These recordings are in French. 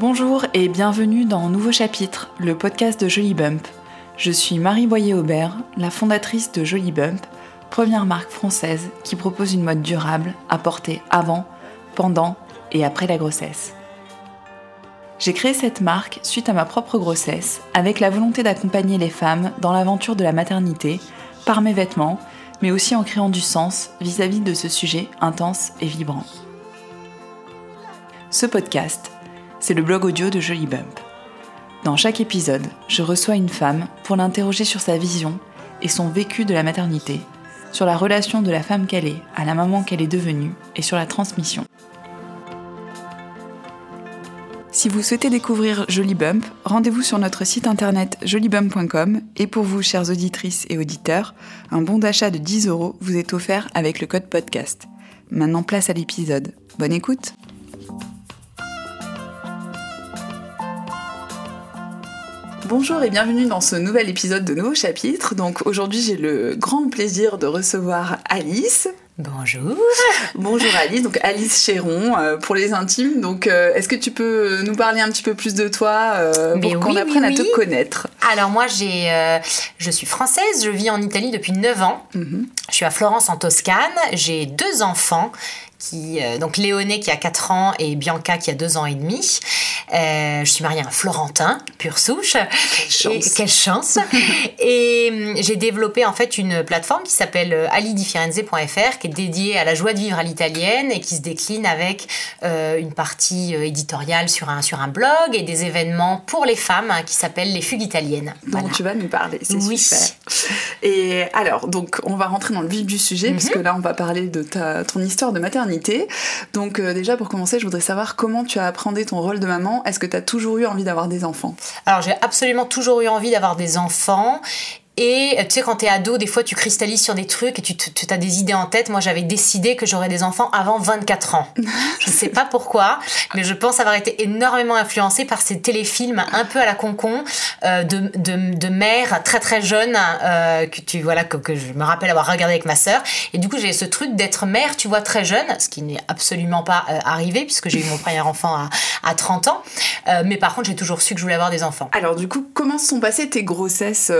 Bonjour et bienvenue dans Nouveau Chapitre, le podcast de Jolly Bump. Je suis Marie Boyer-Aubert, la fondatrice de Jolly Bump, première marque française qui propose une mode durable à porter avant, pendant et après la grossesse. J'ai créé cette marque suite à ma propre grossesse, avec la volonté d'accompagner les femmes dans l'aventure de la maternité, par mes vêtements, mais aussi en créant du sens vis-à-vis de ce sujet intense et vibrant. Ce podcast, c'est le blog audio de Jolly Bump. Dans chaque épisode, je reçois une femme pour l'interroger sur sa vision et son vécu de la maternité, sur la relation de la femme qu'elle est à la maman qu'elle est devenue et sur la transmission. Si vous souhaitez découvrir Jolly Bump, rendez-vous sur notre site internet jolybump.com et pour vous, chères auditrices et auditeurs, un bon d'achat de 10 euros vous est offert avec le code podcast. Maintenant, place à l'épisode. Bonne écoute! Bonjour et bienvenue dans ce nouvel épisode de Nouveau Chapitre. Donc aujourd'hui j'ai le grand plaisir de recevoir Alice. Bonjour. Bonjour Alice, donc Alice Chéron euh, pour les intimes. Donc euh, est-ce que tu peux nous parler un petit peu plus de toi euh, pour qu'on apprenne à te connaître? Alors moi j'ai, je suis française, je vis en Italie depuis 9 ans. Mhm. Je suis à Florence en Toscane, j'ai deux enfants qui, euh, donc Léoné qui a 4 ans et Bianca qui a 2 ans et demi. Euh, je suis mariée à un Florentin, pure souche. Quelle chance. Et, quelle chance. et hum, j'ai développé en fait une plateforme qui s'appelle euh, alidifirenze.fr qui est dédiée à la joie de vivre à l'italienne et qui se décline avec une partie éditoriale sur un, sur un blog et des événements pour les femmes hein, qui s'appellent les fugues italiennes. Dont tu vas nous parler, c'est oui. super. Et alors, donc on va rentrer dans le vif du sujet, puisque mhm. là on va parler de ta, ton histoire de maternité donc euh, déjà pour commencer, je voudrais savoir comment tu as appréhendé ton rôle de maman. Est-ce que tu as toujours eu envie d'avoir des enfants? Alors j'ai absolument toujours eu envie d'avoir des enfants et tu sais, quand t'es ado, des fois tu cristallises sur des trucs et tu, tu as des idées en tête. Moi, j'avais décidé que j'aurais des enfants avant 24 ans. je sais pas pourquoi, mais je pense avoir été énormément influencée par ces téléfilms un peu à la concon euh, de, de, de mères très très jeunes euh, que tu voilà que, que, je me rappelle avoir regardé avec ma sœur. Et du coup, j'ai ce truc d'être mère, tu vois, très jeune, ce qui n'est absolument pas euh, arrivé puisque j'ai eu mon premier enfant à, à 30 ans. Euh, mais par contre, j'ai toujours su que je voulais avoir des enfants. Alors, du coup, comment se sont passées tes grossesses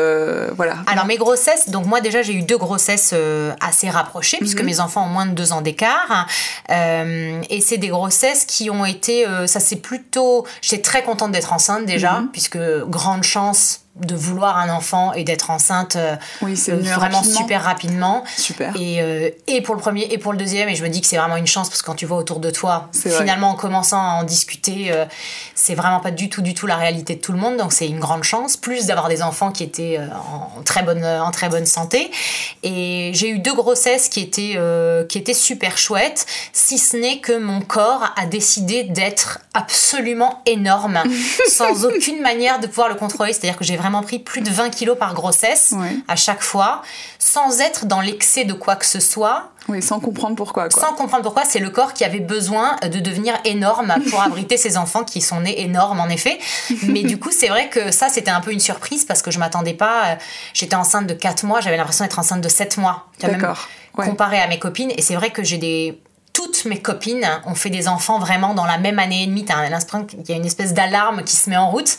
voilà alors mes grossesses, donc moi déjà j'ai eu deux grossesses euh, assez rapprochées puisque mhm. mes enfants ont moins de deux ans d'écart. Euh, et c'est des grossesses qui ont été, euh, ça c'est plutôt, j'étais très contente d'être enceinte déjà mhm. puisque grande chance de vouloir un enfant et d'être enceinte euh, oui, euh, vraiment super rapidement. Super. Et, euh, et pour le premier et pour le deuxième, et je me dis que c'est vraiment une chance parce que quand tu vois autour de toi, finalement en commençant à en discuter, c'est vraiment pas du tout du tout la réalité de tout le monde, donc c'est une grande chance. Plus d'avoir des enfants qui étaient en très bonne en très bonne santé. Et j'ai eu deux grossesses qui étaient qui étaient super chouettes, si ce n'est que mon corps a décidé d'être absolument énorme, sans aucune manière de pouvoir le contrôler. C'est-à-dire que j'ai vraiment pris plus de 20 kilos par grossesse à chaque fois, sans être dans l'excès de quoi que ce soit. Oui, sans comprendre pourquoi. Sans comprendre pourquoi, c'est le corps qui avait besoin de devenir énorme pour abriter ses enfants qui sont nés énormes en effet. Mais du coup, c'est vrai que ça, c'était un peu une surprise parce que je m'attendais pas. Euh, j'étais enceinte de 4 mois, j'avais l'impression d'être enceinte de 7 mois. D'accord. Comparé à mes copines. Et c'est vrai que j'ai des toutes mes copines ont fait des enfants vraiment dans la même année et demie. T'as l'instant qu'il y a une espèce d'alarme qui se met en route.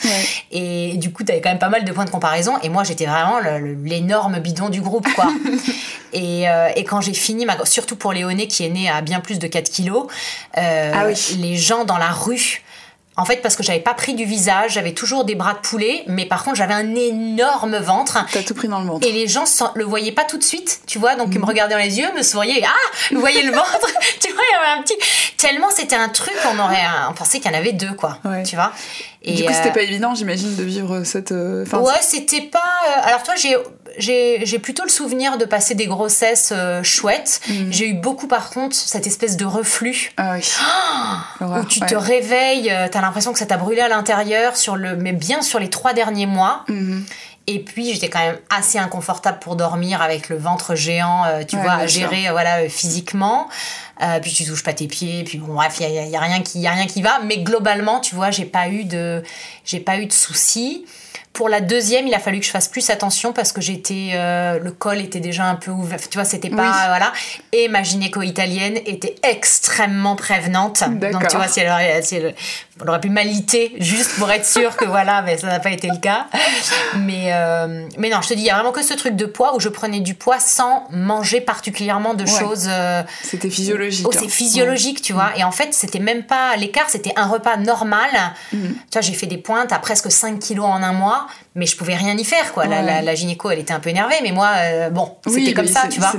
Et du coup, t'avais quand même pas mal de points de comparaison. Et moi, j'étais vraiment l'énorme bidon du groupe, quoi. et, euh, et, quand j'ai fini, ma... surtout pour Léoné qui est né à bien plus de 4 kilos, euh, ah les gens dans la rue en fait, parce que j'avais pas pris du visage, j'avais toujours des bras de poulet, mais par contre, j'avais un énorme ventre. T'as tout pris dans le ventre. Et les gens le voyaient pas tout de suite, tu vois, donc ils me mhm. regardaient dans les yeux, me souriaient, ah, vous voyez le ventre? Tu vois, il y avait un petit. Tellement c'était un truc, on aurait. On pensait qu'il y en avait deux, quoi. Tu vois et du coup, c'était euh, pas évident, j'imagine, de vivre cette. Euh, ouais, c'était pas. Euh, alors, toi, j'ai plutôt le souvenir de passer des grossesses chouettes. Mhm. J'ai eu beaucoup, par contre, cette espèce de reflux. Ah oui. où tu te réveilles, t'as l'impression que ça t'a brûlé à l'intérieur, sur le, mais bien sur les trois derniers mois. Mhm. Et puis j'étais quand même assez inconfortable pour dormir avec le ventre géant, tu vois, à gérer voilà, physiquement. Euh, puis tu touches pas tes pieds, puis bon bref, il y a, y a, rien qui y a rien qui va. Mais globalement, tu vois, j'ai pas eu de j'ai pas eu de soucis. Pour la deuxième, il a fallu que je fasse plus attention parce que j'étais, euh, le col était déjà un peu ouvert. Tu vois, c'était pas voilà. Et ma gynéco italienne était extrêmement prévenante. Donc tu vois, si elle, aurait, si elle, on aurait pu m'aliter juste pour être sûr que voilà, mais ça n'a pas été le cas. Mais euh, mais non, je te dis, il y a vraiment que ce truc de poids où je prenais du poids sans manger particulièrement de choses. Euh, c'était physiologique. Oh, c'est hein. physiologique, tu vois. Et en fait, c'était même pas l'écart, c'était un repas normal. Mm. Tu vois, j'ai fait des pointes à presque 5 kilos en un mois mais je pouvais rien y faire quoi. La, la, gynéco elle était un peu énervée mais moi euh, bon c'était comme ça tu vois.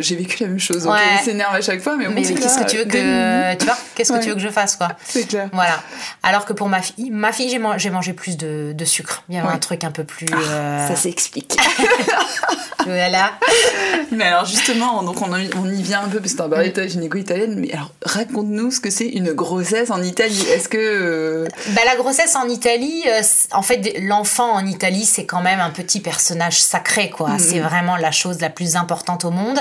j'ai vécu la même chose ouais. il s'énerve à chaque fois mais, mais qu'est-ce que tu veux que tu vois qu'est-ce que tu veux que je fasse quoi. C'est clair. Voilà. Alors que pour ma fille ma fille j'ai mangé, mangé plus de, de, sucre. Il y avait un truc un peu plus ah, euh, ça s'explique. Voilà. Mais alors justement donc on, on y vient un peu parce que t'as parlé de ta gynéco italienne mais alors raconte-nous ce que c'est une grossesse en Italie. Est-ce que euh, bah, la grossesse en Italie en fait l'enfant en en Italie, c'est quand même un petit personnage sacré, quoi. Mm-hmm. C'est vraiment la chose la plus importante au monde.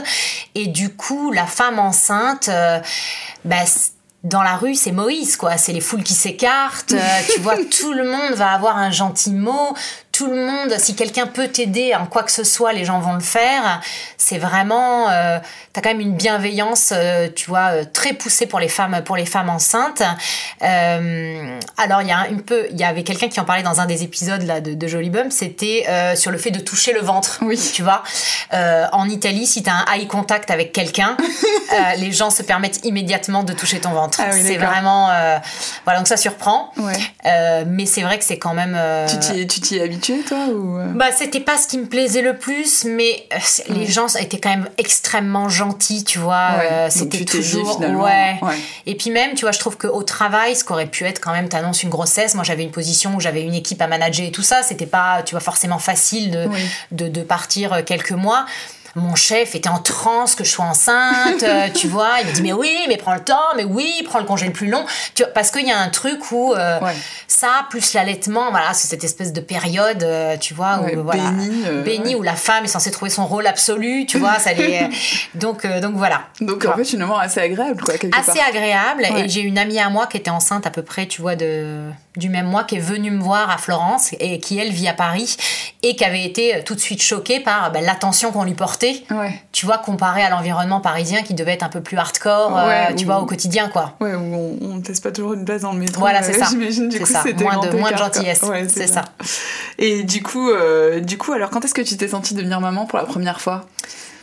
Et du coup, la femme enceinte, euh, bah, dans la rue, c'est Moïse, quoi. C'est les foules qui s'écartent. Euh, tu vois, tout le monde va avoir un gentil mot tout le monde, si quelqu'un peut t'aider en quoi que ce soit, les gens vont le faire. C'est vraiment, euh, t'as quand même une bienveillance, euh, tu vois, euh, très poussée pour les femmes, pour les femmes enceintes. Euh, alors il y a un, peu, il y avait quelqu'un qui en parlait dans un des épisodes là de, de Jolly Bump, c'était sur le fait de toucher le ventre. Oui. Tu vois, en Italie, si t'as un eye contact avec quelqu'un, les gens se permettent immédiatement de toucher ton ventre. Ah c'est vraiment, voilà, donc ça surprend. Ouais. mais c'est vrai que c'est quand même. Tu t'y habitues toi ou... Euh? Bah, c'était pas ce qui me plaisait le plus, mais euh, les gens étaient quand même extrêmement gentils, tu vois. Euh, c'était toujours. Ouais. Et puis même, tu vois, je trouve qu'au travail, ce qu'aurait pu être quand même, t'annonces une grossesse. Moi, j'avais une position où j'avais une équipe à manager et tout ça. C'était pas, tu vois, forcément facile de, de, de partir quelques mois mon chef était en transe que je sois enceinte, euh, tu vois. Il me dit, mais oui, mais prends le temps, mais oui, prends le congé le plus long. Tu vois, parce qu'il y a un truc où euh, ça, plus l'allaitement, voilà, c'est cette espèce de période, euh, tu vois, où, voilà, béni, où la femme est censée trouver son rôle absolu, tu vois. ça donc, donc voilà. Donc en fait, finalement, assez agréable, quoi, quelque Assez agréable. Et j'ai une amie à moi qui était enceinte à peu près, tu vois, de du même mois qui est venue me voir à Florence et qui elle vit à Paris et qui avait été tout de suite choquée par ben, l'attention qu'on lui portait. Tu vois comparé à l'environnement parisien qui devait être un peu plus hardcore euh, tu vois au quotidien quoi. Ouais où on, ne teste pas toujours une place dans le métro voilà c'est ça. j'imagine du coup c'était moins de moins de gentillesse. C'est ça. et du coup euh, du coup alors quand est-ce que tu t'es sentie devenir maman pour la première fois?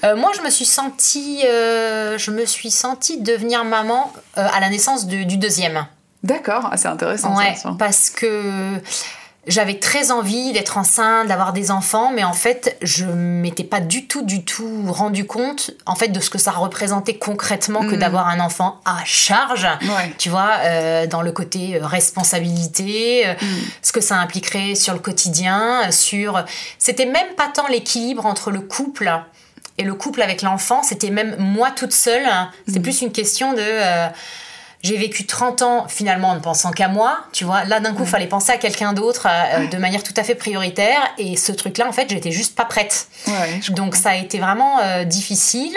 Euh, moi, je me suis sentie, je me suis sentie devenir maman à la naissance du deuxième. D'accord, ah, c'est intéressant. Ouais, parce que j'avais très envie d'être enceinte, d'avoir des enfants, mais en fait, je m'étais pas du tout, du tout rendu compte, en fait, de ce que ça représentait concrètement que mm. d'avoir un enfant à charge. Tu vois, euh, dans le côté euh, responsabilité, euh, mm. ce que ça impliquerait sur le quotidien, sur. C'était même pas tant l'équilibre entre le couple et le couple avec l'enfant, c'était même moi toute seule. C'est mm. plus une question de j'ai vécu 30 ans finalement en ne pensant qu'à moi, tu vois. Là, d'un coup, il fallait penser à quelqu'un d'autre euh, de manière tout à fait prioritaire. Et ce truc-là, en fait, j'étais juste pas prête. Donc, ça a été vraiment euh, difficile.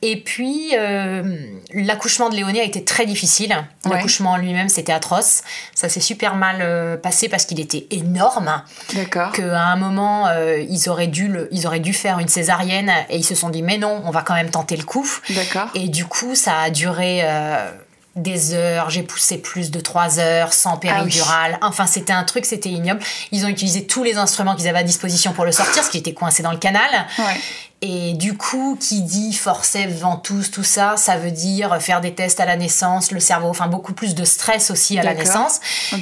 Et puis, euh, l'accouchement de Léonie a été très difficile. L'accouchement en lui-même, c'était atroce. Ça s'est super mal passé parce qu'il était énorme. D'accord. Qu'à un moment, ils, auraient dû le, ils auraient dû faire une césarienne et ils se sont dit, mais non, on va quand même tenter le coup. D'accord. Et du coup, ça a duré des heures, j'ai poussé plus de trois heures sans ah péridurale. Enfin, c'était un truc, c'était ignoble. Ils ont utilisé tous les instruments qu'ils avaient à disposition pour le sortir, ce qui était coincé dans le canal. Et du coup, qui dit forceps, ventouse, tout ça, ça veut dire faire des tests à la naissance, le cerveau, enfin beaucoup plus de stress aussi à la naissance.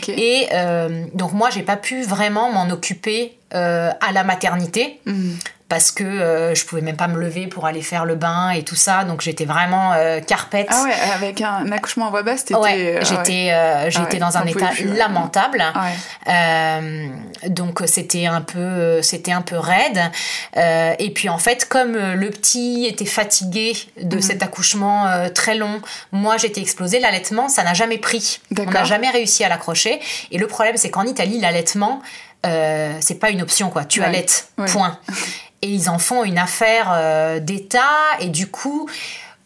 Et euh, donc moi, j'ai pas pu vraiment m'en occuper euh, à la maternité. Mhm parce que euh, je pouvais même pas me lever pour aller faire le bain et tout ça. Donc j'étais vraiment euh, carpette. Ah ouais avec un, accouchement en voix basse ouais, j'étais euh, j'étais dans un état lamentable. Donc c'était un peu c'était un peu raide. Et puis en fait comme le petit était fatigué de mhm. cet accouchement très long moi j'étais explosée. L'allaitement ça n'a jamais pris. On n'a jamais réussi à l'accrocher. Et le problème c'est qu'en Italie l'allaitement c'est pas une option quoi. Tu allaites point et ils en font une affaire euh, d'État et du coup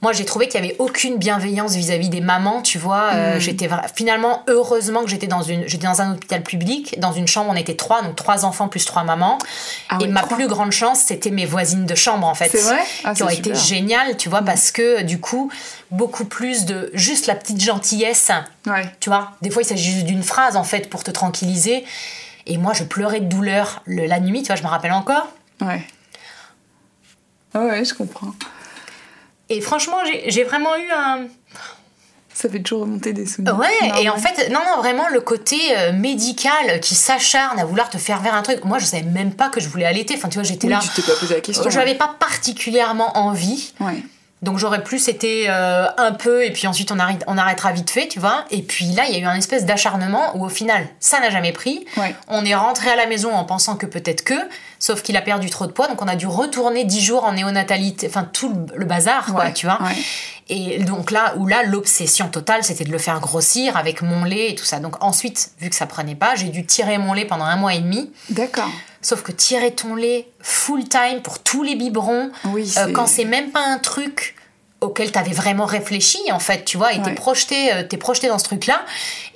moi j'ai trouvé qu'il y avait aucune bienveillance vis-à-vis des mamans tu vois euh, Mm. j'étais finalement heureusement que j'étais dans une j'étais dans un hôpital public dans une chambre on était trois donc trois enfants plus trois mamans Ah et ma trois. plus grande chance c'était mes voisines de chambre en fait C'est vrai? Ah, qui ont été géniales tu vois parce que du coup beaucoup plus de juste la petite gentillesse Ouais. tu vois des fois il s'agit juste d'une phrase en fait pour te tranquilliser et moi je pleurais de douleur le- la nuit tu vois je me rappelle encore Ouais. Ah ouais, je comprends. et franchement j'ai vraiment eu un Ça fait toujours remonter des souvenirs. Ouais, Non, et en fait, non, non, vraiment le côté euh, médical qui s'acharne à vouloir te faire faire un truc. Moi, je savais même pas que je voulais allaiter. Enfin, tu vois, j'étais Oui, là. tu t'es pas posé la question. Je n'avais pas particulièrement envie. Ouais. Donc j'aurais plus été euh, un peu et puis ensuite on, arrête, on arrêtera vite fait, tu vois. Et puis là, il y a eu un espèce d'acharnement où au final, ça n'a jamais pris. Ouais. On est rentré à la maison en pensant que peut-être que, sauf qu'il a perdu trop de poids, donc on a dû retourner 10 jours en néonatalité, enfin tout le, bazar, quoi, tu vois. ouais. Et donc là, où là, l'obsession totale, c'était de le faire grossir avec mon lait et tout ça. Donc ensuite, vu que ça prenait pas, j'ai dû tirer mon lait pendant un mois et demi. D'accord. Sauf que tirer ton lait full time pour tous les biberons, Oui, euh, quand c'est même pas un truc auquel t'avais vraiment réfléchi en fait tu vois et t'es projeté euh, t'es projeté dans ce truc là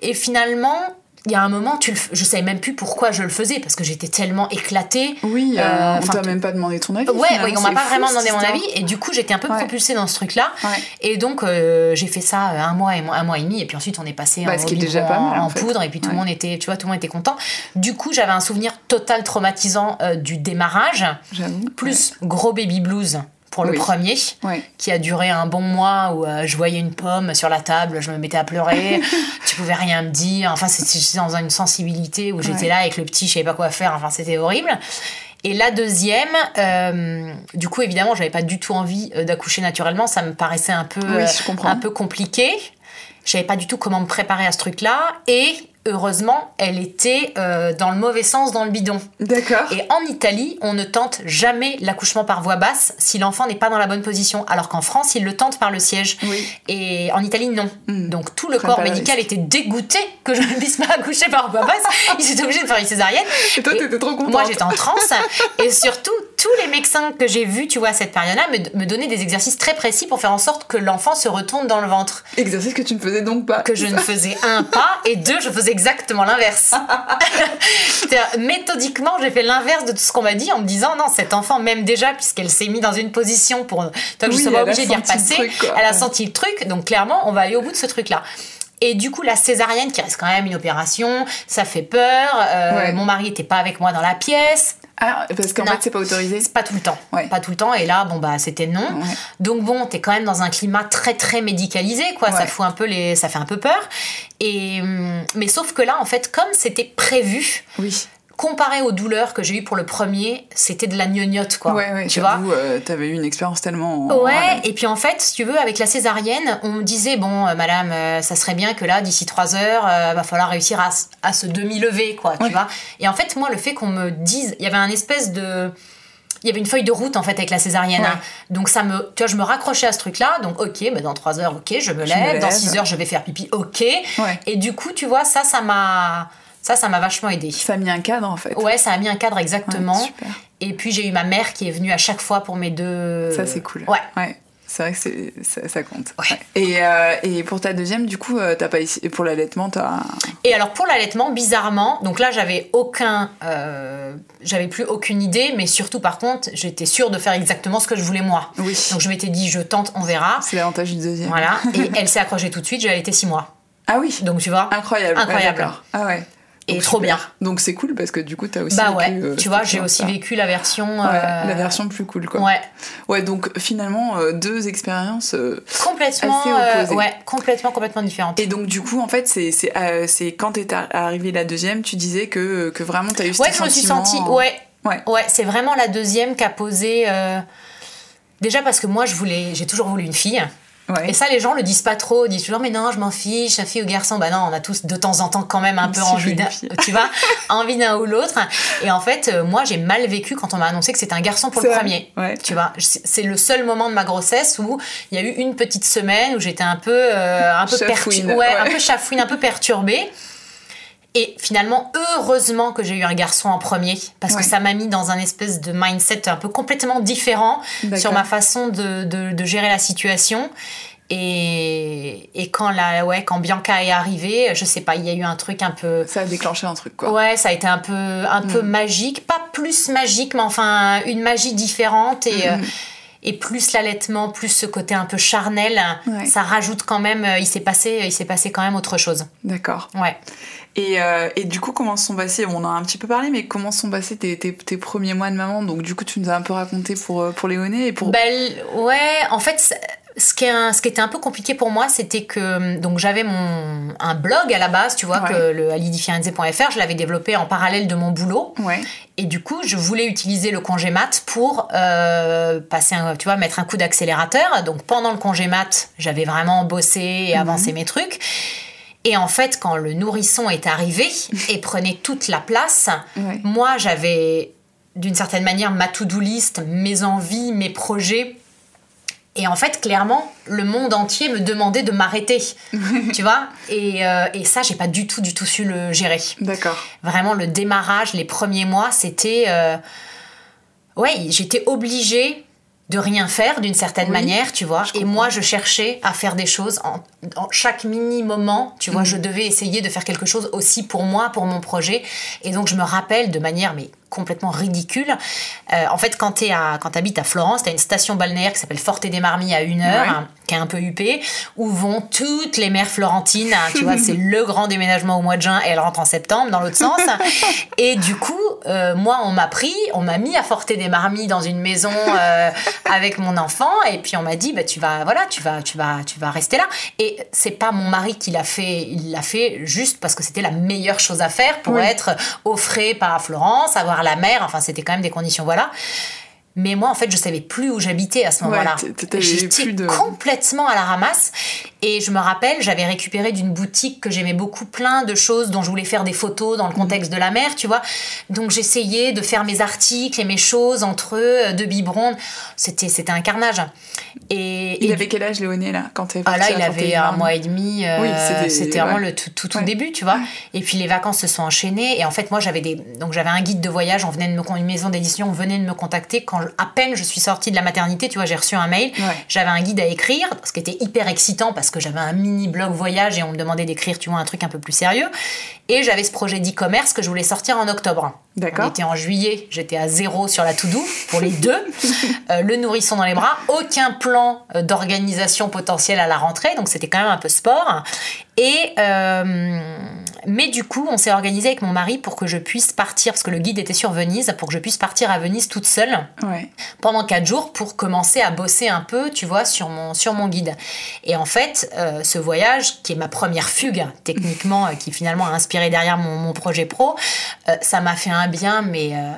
et finalement il y a un moment tu le je savais même plus pourquoi je le faisais parce que j'étais tellement éclatée Oui, euh, Euh, on t'a même pas demandé ton avis. Ouais, ouais, on m'a pas fou, vraiment demandé mon avis et du coup j'étais un peu Ouais. propulsée dans ce truc-là Ouais. et donc euh, j'ai fait ça euh, un mois et un mois et demi et puis ensuite on est passé Bah, en, ce qui est biberon déjà pas mal, en en fait. poudre et puis tout le monde était tu vois tout le monde était content. Du coup j'avais un souvenir total traumatisant euh, du démarrage plus gros baby blues pour le Oui. premier qui a duré un bon mois où euh, je voyais une pomme sur la table, je me mettais à pleurer, tu pouvais rien me dire. Enfin, c'était dans une sensibilité où j'étais Ouais. là avec le petit, je savais pas quoi faire. Enfin, c'était horrible. Et la deuxième, euh, du coup, évidemment, j'avais pas du tout envie euh, d'accoucher naturellement. Ça me paraissait un peu, Oui, un peu compliqué. Je savais pas du tout comment me préparer à ce truc-là. Et heureusement, elle était euh, dans le mauvais sens dans le bidon. D'accord. Et en Italie, on ne tente jamais l'accouchement par voie basse si l'enfant n'est pas dans la bonne position, alors qu'en France, ils le tentent par le siège. Oui. Et en Italie, non. Mm. Donc tout le corps médical risque. était dégoûté que je ne puisse pas accoucher par voie basse. Ils étaient obligés de faire une césarienne. Et toi, t'étais trop contente. Moi, j'étais en transe. et surtout, tous les médecins que j'ai vus, tu vois, à cette période-là, me, me donnaient des exercices très précis pour faire en sorte que l'enfant se retourne dans le ventre. Exercice que tu ne faisais donc pas. Que je ne faisais un pas et deux, je faisais exactement l'inverse. Méthodiquement, j'ai fait l'inverse de tout ce qu'on m'a dit en me disant non, cet enfant, même déjà, puisqu'elle s'est mise dans une position pour je Oui, elle a obligée d'y repasser, truc, elle a senti le truc, donc clairement, on va aller au bout de ce truc-là. Et du coup, la césarienne, qui reste quand même une opération, ça fait peur. euh, Ouais. Mon mari était pas avec moi dans la pièce. Ah, parce qu'en fait, c'est pas autorisé. C'est pas tout le temps. Ouais. Pas tout le temps. Et là, bon, bah, c'était non. Ouais. Donc bon, t'es quand même dans un climat très très médicalisé, quoi. Ça fout un peu les, ça fait un peu peur. Et hum, mais sauf que là, en fait, comme c'était prévu, Oui. Comparé aux douleurs que j'ai eues pour le premier, c'était de la gnognotte, quoi. Ouais, ouais, tu vois. euh, t'avais eu une expérience tellement. Ouais, et puis en fait, si tu veux, avec la césarienne, on me disait, bon, euh, madame, euh, ça serait bien que là, d'ici trois heures, va falloir réussir à, à se demi-lever, quoi, tu vois. Et en fait, moi, le fait qu'on me dise, il y avait un espèce de. Il y avait une feuille de route en fait avec la césarienne. Ouais. hein. Donc ça me, tu vois, je me raccrochais à ce truc-là. Donc ok, bah dans trois heures, ok, je me Je me lève. Dans lève. six heures, je vais faire pipi, ok. Et du coup, tu vois, ça, ça m'a, ça, ça m'a vachement aidé. Ça a mis un cadre en fait. Ouais, ça a mis un cadre exactement. Ouais, super. Et puis j'ai eu ma mère qui est venue à chaque fois pour mes deux. Ça, c'est cool. Ouais. Ouais. C'est vrai que ça, ça compte. Ouais. Et, euh, et pour ta deuxième, du coup, euh, t'as pas essayé- pour l'allaitement, t'as. Et alors pour l'allaitement, bizarrement, donc là j'avais aucun, euh, j'avais plus aucune idée, mais surtout par contre, j'étais sûre de faire exactement ce que je voulais moi. Oui. Donc je m'étais dit, je tente, on verra. C'est l'avantage du deuxième. Voilà. Et elle s'est accrochée tout de suite. J'ai allaité six mois. Ah oui. Donc tu vois. Incroyable. Incroyable. Ouais, ah ouais. Et trop bien. Donc c'est cool parce que du coup, t'as aussi. Bah vécu, ouais. euh, tu vois, j'ai aussi vécu la version. Ouais, euh, la version plus cool quoi. Ouais. Ouais, donc finalement euh, deux expériences. Complètement. Assez opposées. ouais. Complètement, complètement différentes. Et donc du coup en fait c'est c'est c'est quand t'es ar- arrivée la deuxième, tu disais que que vraiment t'as eu Ouais, ce je me suis sentiment- sentie. Ouais. Ouais. Ouais, c'est vraiment la deuxième qui a posé. Déjà parce que moi, je voulais, j'ai toujours voulu une fille. Ouais. Et ça, les gens le disent pas trop. Ils disent toujours, mais non, je m'en fiche, fille ou garçon. Bah non, on a tous de temps en temps quand même un peu Si, envie d'un, tu vois, envie d'un ou l'autre. Et en fait, euh, moi, j'ai mal vécu quand on m'a annoncé que c'était un garçon pour le vrai. premier. Ouais. Tu vois, c'est le seul moment de ma grossesse où il y a eu une petite semaine où j'étais un peu, euh, un peu Chafouine, ouais, un peu chafouine, un peu perturbée. Et finalement, heureusement que j'ai eu un garçon en premier, parce que ça m'a mis dans un espèce de mindset un peu complètement différent sur ma façon de, de, gérer la situation. Et, et, quand, la, ouais, quand Bianca est arrivée, je sais pas, il y a eu un truc un peu. Ça a déclenché un truc, quoi. Ouais, ça a été un peu, un peu mm. magique. Pas plus magique, mais enfin, une magie différente. Et. Mm. Euh, et plus l'allaitement, plus ce côté un peu charnel, ça rajoute quand même. Euh, il s'est passé, il s'est passé quand même autre chose. D'accord. Ouais. Et, euh, et, du coup, comment sont passés On en a un petit peu parlé, mais comment sont passés tes, tes, tes, premiers mois de maman? Donc, du coup, tu nous as un peu raconté pour, euh, pour Léoné et pour. Ben, ouais, en fait, ce qui, est ce qui était un peu compliqué pour moi, c'était que donc j'avais mon un blog à la base, tu vois, que le alidifirenze.fr, je l'avais développé en parallèle de mon boulot. Ouais. Et du coup, je voulais utiliser le congé mat pour euh, passer, un, tu vois, mettre un coup d'accélérateur. Donc pendant le congé mat, j'avais vraiment bossé et mhm. avancé mes trucs. Et en fait, quand le nourrisson est arrivé et prenait toute la place, moi, j'avais d'une certaine manière ma to-do list, mes envies, mes projets. Et en fait, clairement, le monde entier me demandait de m'arrêter, tu vois? Et, euh, et, ça, j'ai pas du tout, du tout su le gérer. D'accord. Vraiment, le démarrage, les premiers mois, c'était... Euh, ouais, j'étais obligée de rien faire d'une certaine manière, tu vois. Et moi, je cherchais à faire des choses en, chaque mini moment, tu vois. Mhm. Je devais essayer de faire quelque chose aussi pour moi, pour mon projet. Et donc, je me rappelle de manière mais complètement ridicule. Euh, en fait, quand tu habites à Florence, tu as une station balnéaire qui s'appelle Forte des Marmis à une heure, qui est un peu huppée, où vont toutes les mères florentines. Hein, tu vois, c'est le grand déménagement au mois de juin et elle rentre en septembre dans l'autre sens. et du coup, euh, moi, on m'a pris, on m'a mis à Forte des Marmis dans une maison euh, avec mon enfant et puis on m'a dit, bah, tu vas, voilà, tu vas, tu vas, tu vas rester là. Et c'est pas mon mari qui l'a fait, il l'a fait juste parce que c'était la meilleure chose à faire pour être au frais par Florence, avoir la mer, enfin c'était quand même des conditions, voilà. Mais moi, en fait, je savais plus où j'habitais à ce moment-là. J'étais complètement à la ramasse. Et je me rappelle, j'avais récupéré d'une boutique que j'aimais beaucoup plein de choses dont je voulais faire des photos dans le contexte de la mer, tu vois. Donc j'essayais de faire mes articles et mes choses entre eux, de biberon. C'était, c'était un carnage. Et, il avait quel âge, Léoné, là, quand tu Ah là, il avait un mois et demi. Euh, c'était vraiment le tout, tout, début, tu vois. Et puis les vacances se sont enchaînées. Et en fait, moi, j'avais des... Donc j'avais un guide de voyage. On venait de me... Une maison d'édition, on venait de me contacter quand à peine je suis sortie de la maternité, tu vois, j'ai reçu un mail. J'avais un guide à écrire, ce qui était hyper excitant parce que j'avais un mini blog voyage et on me demandait d'écrire, tu vois, un truc un peu plus sérieux. Et j'avais ce projet d'e-commerce que je voulais sortir en octobre. D'accord. On était en juillet, j'étais à zéro sur la to-do pour les deux. Euh, le nourrisson dans les bras, aucun plan euh, d'organisation potentielle à la rentrée, donc c'était quand même un peu sport. Et euh, mais du coup, on s'est organisé avec mon mari pour que je puisse partir, parce que le guide était sur Venise, pour que je puisse partir à Venise toute seule pendant quatre jours pour commencer à bosser un peu, tu vois, sur mon, sur mon guide. Et en fait, ce voyage, qui est ma première fugue, techniquement, qui finalement a inspiré derrière mon, mon projet pro, ça m'a fait un bien, mais euh,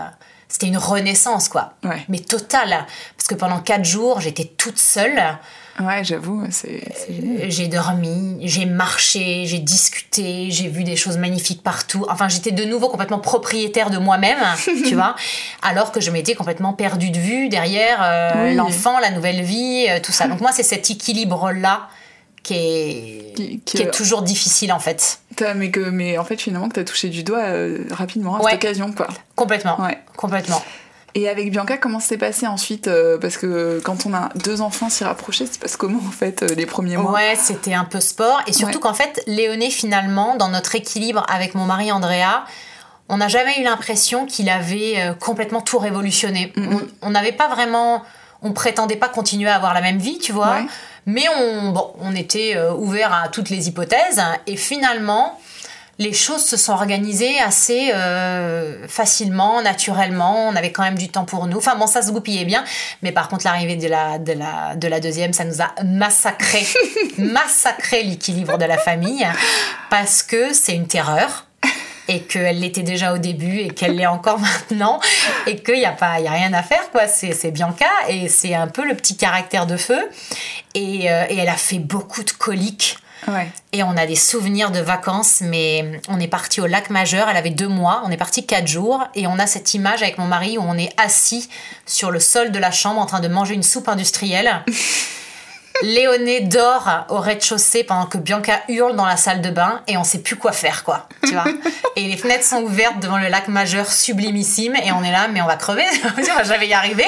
c'était une renaissance, quoi. Mais totale. Parce que pendant quatre jours, j'étais toute seule. Ouais, j'avoue, c'est. Euh, j'ai dormi, j'ai marché, j'ai discuté, j'ai vu des choses magnifiques partout. Enfin, j'étais de nouveau complètement propriétaire de moi-même, tu vois, alors que je m'étais complètement perdue de vue derrière euh, l'enfant, la nouvelle vie, tout ça. Donc, moi, c'est cet équilibre-là qui est, qui, est toujours difficile en fait. Mais, que, mais en fait, finalement, que tu as touché du doigt euh, rapidement à cette occasion. Quoi. Complètement. Ouais. Complètement. Et avec Bianca, comment s'est passé ensuite euh, Parce que quand on a deux enfants si rapprochés, c'est passe comment en fait euh, les premiers mois Ouais, c'était un peu sport. Et surtout qu'en fait, Léoné, finalement, dans notre équilibre avec mon mari Andrea, on n'a jamais eu l'impression qu'il avait complètement tout révolutionné. On n'avait pas vraiment. On prétendait pas continuer à avoir la même vie, tu vois. Mais on, bon, on était euh, ouvert à toutes les hypothèses et finalement, les choses se sont organisées assez euh, facilement, naturellement. On avait quand même du temps pour nous. Enfin bon, ça se goupillait bien. Mais par contre, l'arrivée de la, de, la, de la deuxième, ça nous a massacré, massacré l'équilibre de la famille parce que c'est une terreur et qu'elle l'était déjà au début et qu'elle l'est encore maintenant et qu'il n'y a, pas, y a rien à faire, quoi. C'est Bianca et c'est un peu le petit caractère de feu. Et, euh, et elle a fait beaucoup de coliques. Et on a des souvenirs de vacances, mais on est parti au lac Majeur, elle avait deux mois, on est parti quatre jours, et on a cette image avec mon mari où on est assis sur le sol de la chambre en train de manger une soupe industrielle. Léoné dort au rez-de-chaussée pendant que Bianca hurle dans la salle de bain et on sait plus quoi faire, quoi. Tu vois Et les fenêtres sont ouvertes devant le lac majeur sublimissime et on est là, mais on va crever. J'avais y arriver.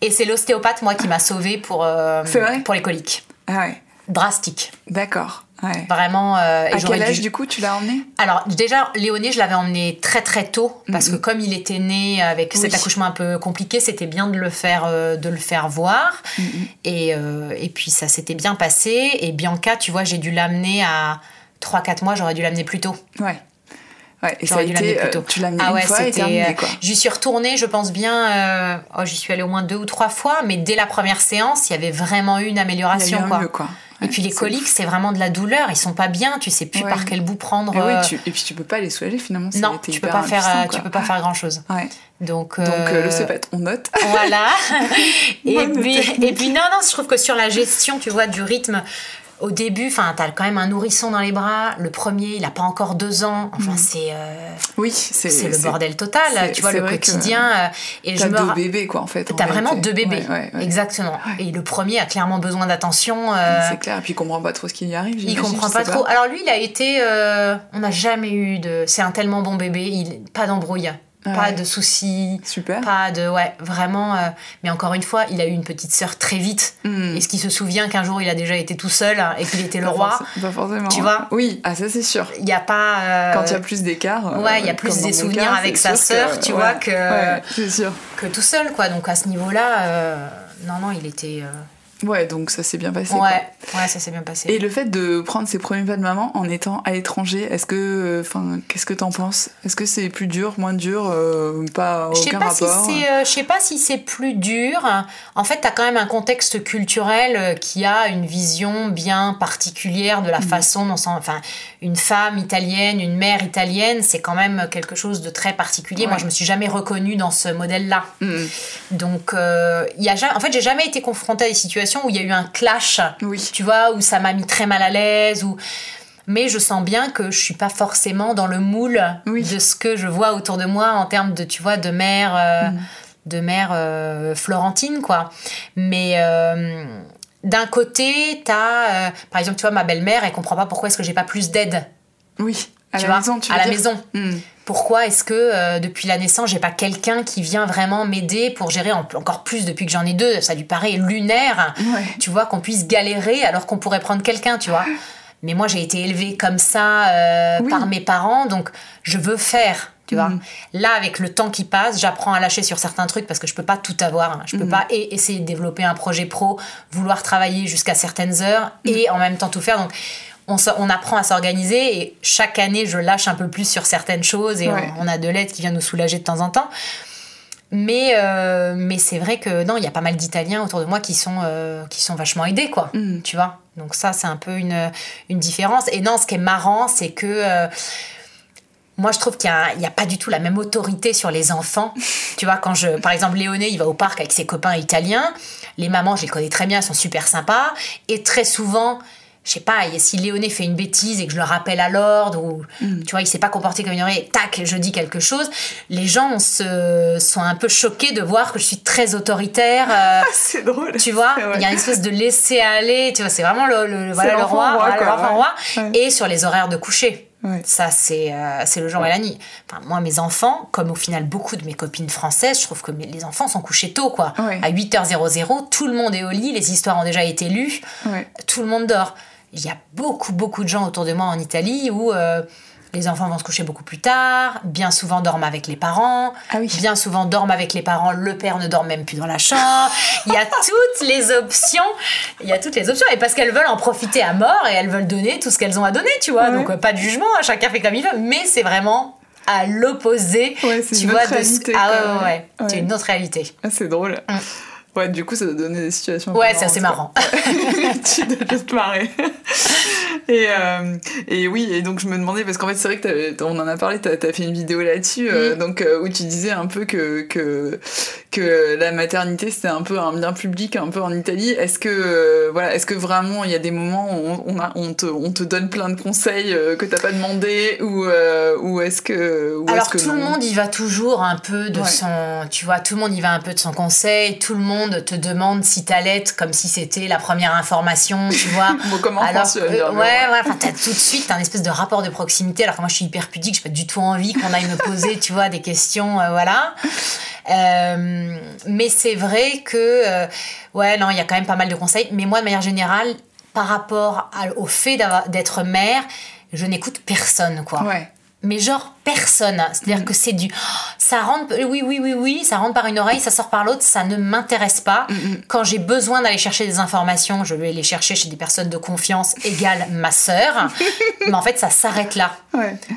Et c'est l'ostéopathe, moi, qui m'a sauvée pour, euh, pour les coliques. Ah ouais. Drastique. D'accord. Ouais. Vraiment. Euh, à quel âge, du coup, tu l'as emmené? Alors, déjà, Léoné, je l'avais emmené très très tôt, parce que comme il était né avec cet accouchement un peu compliqué, c'était bien de le faire, euh, de le faire voir. et, euh, et puis, ça s'était bien passé. Et Bianca, tu vois, j'ai dû l'amener à 3-4 mois, j'aurais dû l'amener plus tôt. Ouais. Ouais, et ça a été, euh, tu l'as ah ouais, une fois et terminé, quoi. J'y suis retournée, je pense bien, euh, oh, j'y suis allée au moins deux ou trois fois, mais dès la première séance, il y avait vraiment eu une amélioration. Il y a eu quoi. et puis les coliques, c'est vraiment de la douleur, ils sont pas bien, tu sais plus par quel bout prendre. Et, oui, euh, tu, et puis tu peux pas les soulager finalement. Non, tu peux pas faire, tu peux pas faire grand chose. Ouais. Donc, Donc le CEPET, on note. Voilà. et, puis, et puis non, non, je trouve que sur la gestion, tu vois, du rythme, au début, enfin, t'as quand même un nourrisson dans les bras. Le premier, il a pas encore deux ans. Enfin, mm. c'est. Euh, oui, c'est. le bordel total. Tu vois, le quotidien. Euh, et je me deux bébés, quoi, en fait. T'as vraiment deux bébés. Exactement. Et le premier a clairement besoin d'attention. Euh, c'est clair. Et puis il comprend pas trop ce qui lui arrive. Il comprend pas trop. Alors lui, il a été. on n'a jamais eu de. C'est un tellement bon bébé. Il... Pas d'embrouille pas de soucis. Super. Pas de. Ouais, vraiment. Euh, mais encore une fois, il a eu une petite sœur très vite. Hmm. Est-ce qu'il se souvient qu'un jour il a déjà été tout seul hein, et qu'il était le roi Pas forcément. Tu vois Oui, ah, ça c'est sûr. Il n'y a pas. Euh, Quand il y a plus d'écart. ouais, il y a plus des souvenirs avec sa sœur, tu vois, que. sûr. Que tout seul, quoi. Donc à ce niveau-là, euh, non, non, il était. Ouais, donc ça s'est bien passé. Ouais, ouais, ça s'est bien passé. Et le fait de prendre ses premiers pas de maman en étant à l'étranger, est-ce que, enfin, qu'est-ce que t'en penses? Est-ce que c'est plus dur, moins dur, euh, pas aucun pas rapport? si euh, Je sais pas si c'est plus dur. En fait, t'as quand même un contexte culturel euh, qui a une vision bien particulière de la mm. façon dont, enfin, une femme italienne, une mère italienne, c'est quand même quelque chose de très particulier. Moi, je me suis jamais reconnue dans ce modèle-là. Mm. Donc, il y a, en fait, j'ai jamais été confrontée à des situations où il y a eu un clash, tu vois, où ça m'a mis très mal à l'aise, ou mais je sens bien que je suis pas forcément dans le moule de ce que je vois autour de moi en termes de tu vois de mère euh, mm. de mère euh, florentine quoi. Mais euh, d'un côté tu as par exemple tu vois ma belle-mère elle comprend pas pourquoi est-ce que j'ai pas plus d'aide. Oui à la maison tu à la maison. Mm pourquoi est-ce que euh, depuis la naissance, j'ai pas quelqu'un qui vient vraiment m'aider pour gérer encore plus depuis que j'en ai deux? Ça lui paraît lunaire, tu vois, qu'on puisse galérer alors qu'on pourrait prendre quelqu'un, tu vois. Mais moi, j'ai été élevée comme ça euh, par mes parents, donc je veux faire. Tu vois, mm. là avec le temps qui passe, j'apprends à lâcher sur certains trucs parce que je peux pas tout avoir. Hein. Je peux mm. pas essayer de développer un projet pro, vouloir travailler jusqu'à certaines heures mm. et en même temps tout faire. Donc on, apprend à s'organiser et chaque année, je lâche un peu plus sur certaines choses et on, a de l'aide qui vient nous soulager de temps en temps. Mais, euh, mais c'est vrai que non, il y a pas mal d'Italiens autour de moi qui sont, euh, qui sont vachement aidés, quoi. Mm. Tu vois Donc ça, c'est un peu une, une différence. Et non, ce qui est marrant, c'est que... Euh, moi, je trouve qu'il n'y a, a, pas du tout la même autorité sur les enfants. tu vois, quand je, par exemple, Léoné, il va au parc avec ses copains italiens. Les mamans, je les connais très bien, elles sont super sympas. Et très souvent, je sais pas, si Léoné fait une bêtise et que je le rappelle à l'ordre, ou mm. tu vois, il s'est pas comporté comme une oreille, tac, je dis quelque chose, les gens se, sont un peu choqués de voir que je suis très autoritaire. Euh, c'est drôle. Tu vois, il y a une espèce de laisser aller, tu vois, c'est vraiment le, voilà, le roi, roi, roi. Et sur les horaires de coucher. Ça, c'est euh, c'est le jour et la nuit. Enfin, moi, mes enfants, comme au final beaucoup de mes copines françaises, je trouve que les enfants sont couchés tôt, quoi. À 8h00, tout le monde est au lit, les histoires ont déjà été lues, tout le monde dort il y a beaucoup, beaucoup de gens autour de moi en Italie où euh, les enfants vont se coucher beaucoup plus tard, bien souvent dorment avec les parents, ah bien souvent dorment avec les parents, le père ne dort même plus dans la chambre. Il y a toutes les options, il y a toutes les options, et parce qu'elles veulent en profiter à mort et elles veulent donner tout ce qu'elles ont à donner, tu vois. Donc euh, pas de jugement, hein, chacun fait comme il veut, mais c'est vraiment à l'opposé, tu vois, de... ah ouais, ouais, c'est une autre réalité. Ah, c'est drôle. Mm. Ouais, du coup, ça doit donner des situations. Ouais, c'est assez marrant. tu dois te marrer. et, euh, et oui, et donc je me demandais, parce qu'en fait, c'est vrai que on en a parlé, tu as, fait une vidéo là-dessus, euh, mm. donc euh, où tu disais un peu que, que, que la maternité, c'était un peu un bien public, un peu en Italie. Est-ce que, voilà, est-ce que vraiment il y a des moments où on, a, on, te, on te donne plein de conseils que t'as pas demandé, ou, ou est-ce que. Ou Alors, que tout le monde y va toujours un peu de son. Tu vois, tout le monde y va un peu de son conseil, tout le monde monde te demande si t'allaites comme si c'était la première information, tu vois. comment alors, euh, ouais, ouais, enfin, t'as tout de suite un espèce de rapport de proximité, alors que moi je suis hyper pudique, j'ai pas du tout envie qu'on aille me poser, tu vois, des questions, euh, voilà. Euh, mais c'est vrai que, ouais, non, il y a quand même pas mal de conseils, mais moi de manière générale, par rapport au fait d'être mère, je n'écoute personne, quoi. Ouais mais genre personne. C'est-à-dire que c'est du ça rentre oui oui oui oui, ça rentre par une oreille, ça sort par l'autre, ça ne m'intéresse pas. Mm, mm. Quand j'ai besoin d'aller chercher des informations, je vais les chercher chez des personnes de confiance égale ma sœur. mais en fait, ça s'arrête là.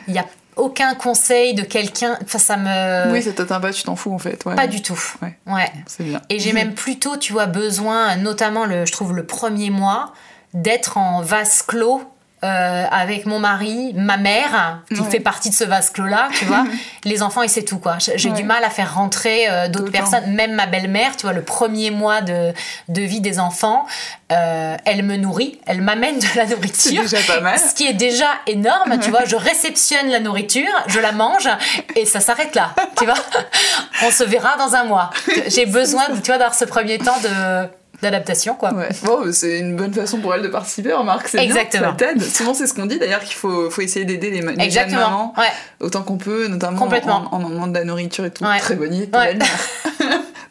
Il n'y a aucun conseil de quelqu'un, enfin ça me Oui, ça t'atteint pas, tu t'en fous en fait, Pas du tout. Ouais. C'est bien. Et j'ai même plutôt, tu vois, besoin notamment le je trouve le premier mois d'être en vase clos euh, avec mon mari, ma mère, qui fait partie de ce vase clos-là, tu vois, les enfants et c'est tout, quoi. J'ai du mal à faire rentrer euh, d'autres personnes, même ma belle-mère, tu vois, le premier mois de, de vie des enfants, euh, elle me nourrit, elle m'amène de la nourriture. déjà pas mal. Ce qui est déjà énorme, tu vois, je réceptionne la nourriture, je la mange et ça s'arrête là, tu vois. On se verra dans un mois. J'ai besoin, tu vois, d'avoir ce premier temps de d'adaptation quoi. Ouais. Bon, c'est une bonne façon pour elle de participer, remarque, c'est Exactement. Bien, ça Souvent c'est ce qu'on dit d'ailleurs qu'il faut, faut essayer d'aider les, les jeunes mamans ouais. autant qu'on peut, notamment en, en, demandant de la nourriture et tout. Très bonne idée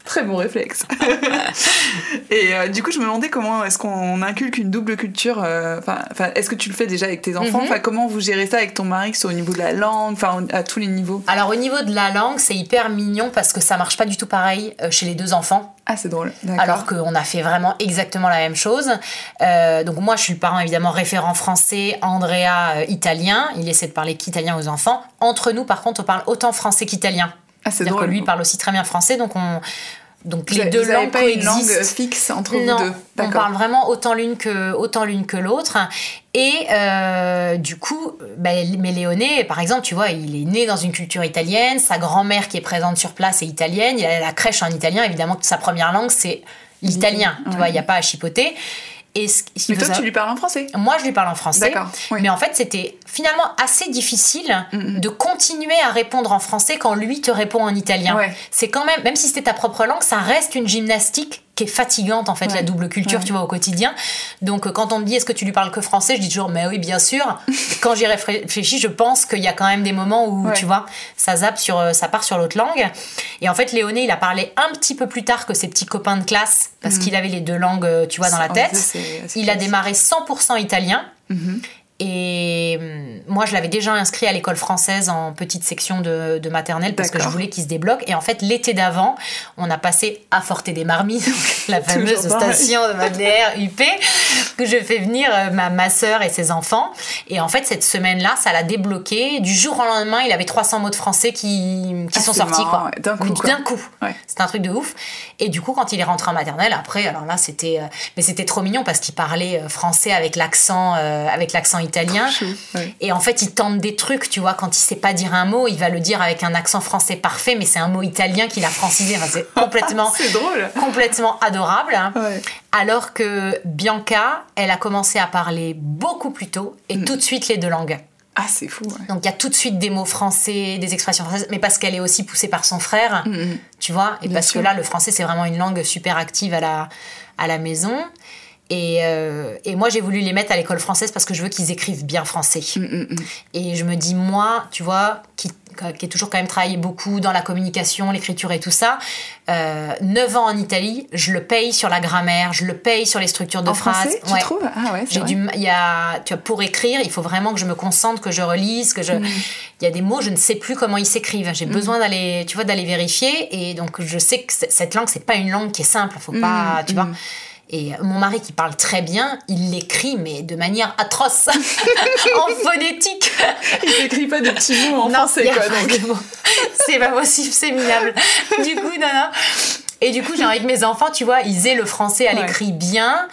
Très bon réflexe. et euh, du coup, je me demandais comment est-ce qu'on inculque une double culture. Euh, enfin, est-ce que tu le fais déjà avec tes enfants? Enfin, comment vous gérez ça avec ton mari, que ce soit au niveau de la langue, enfin à tous les niveaux? Alors au niveau de la langue, c'est hyper mignon parce que ça marche pas du tout pareil euh, chez les deux enfants. Ah, c'est drôle. Alors qu'on a fait vraiment exactement la même chose. donc moi, je suis le parent évidemment référent français, Andrea italien. Il essaie de parler qu'italien aux enfants. Entre nous, par contre, on parle autant français qu'italien. Ah, c'est drôle. Que lui parle aussi très bien français, donc on, donc les deux langues pas une langue fixe entre non, vous deux. On parle vraiment autant l'une que autant l'une que l'autre. Et euh, du coup, ben, mais Léoné, par exemple, tu vois, il est né dans une culture italienne. Sa grand-mère qui est présente sur place est italienne. Il a la crèche en italien. Évidemment sa première langue c'est l'italien. Tu vois, il n'y a pas à chipoter. Et mais toi, tu lui parles en français Moi, je lui parle en français. Mais en fait, c'était finalement assez difficile de continuer à répondre en français quand lui te répond en italien. C'est quand même, même si c'était ta propre langue, ça reste une gymnastique qui est fatigante en fait la double culture tu vois au quotidien. Donc euh, quand on me dit est-ce que tu lui parles que français je dis toujours mais oui bien sûr. Quand j'y réfléchis je pense qu'il y a quand même des moments où tu vois ça zappe sur euh, ça part sur l'autre langue. Et en fait Léoné il a parlé un petit peu plus tard que ses petits copains de classe parce mm. qu'il avait les deux langues euh, tu vois dans la tête. il a démarré 100% italien. Mm-hmm. Et hum, moi, je l'avais déjà inscrit à l'école française en petite section de, de maternelle parce que je voulais qu'il se débloque. Et en fait, l'été d'avant, on a passé à Forte des Marmites, la fameuse station de ma UP, que je fais venir euh, ma, ma soeur et ses enfants. Et en fait, cette semaine-là, ça l'a débloqué. Du jour au lendemain, il avait 300 mots de français qui, qui ah, sont sortis. quoi. D'un coup. D'un coup. C'était un truc de ouf. Et du coup, quand il est rentré en maternelle, après, alors là, c'était. Euh, mais c'était trop mignon parce qu'il parlait euh, français avec l'accent avec l'accent italien. Et en fait, il tente des trucs, tu vois, quand il sait pas dire un mot, il va le dire avec un accent français parfait, mais c'est un mot italien qu'il a francisé. c'est complètement, drôle. complètement adorable. Alors que Bianca, elle a commencé à parler beaucoup plus tôt et mm. tout de suite les deux langues. Ah, c'est fou. Donc il y a tout de suite des mots français, des expressions françaises, mais parce qu'elle est aussi poussée par son frère, mm, mm. tu vois, et parce que là, le français, c'est vraiment une langue super active à la, à la maison. Et, euh, et, moi, j'ai voulu les mettre à l'école française parce que je veux qu'ils écrivent bien français. Mm. Et je me dis, moi, tu vois, qui, qui ai toujours quand même travaillé beaucoup dans la communication, l'écriture et tout ça, euh, 9 ans en Italie, je le paye sur la grammaire, je le paye sur les structures de en phrases. Français, tu trouves? Ah ouais, j'ai du, y a, tu vois, Pour écrire, il faut vraiment que je me concentre, que je relise, que je... Il y a des mots, je ne sais plus comment ils s'écrivent. J'ai besoin d'aller, tu vois, d'aller vérifier. Et donc, je sais que cette langue, c'est pas une langue qui est simple. Faut pas, tu vois... Et mon mari qui parle très bien, il l'écrit mais de manière atroce, en phonétique. il n'écrit pas de petits mots en français quoi. c'est pas possible, c'est minable. Du coup, non, non. Et du coup, j'ai envie que mes enfants, tu vois, ils aient le français à l'écrit bien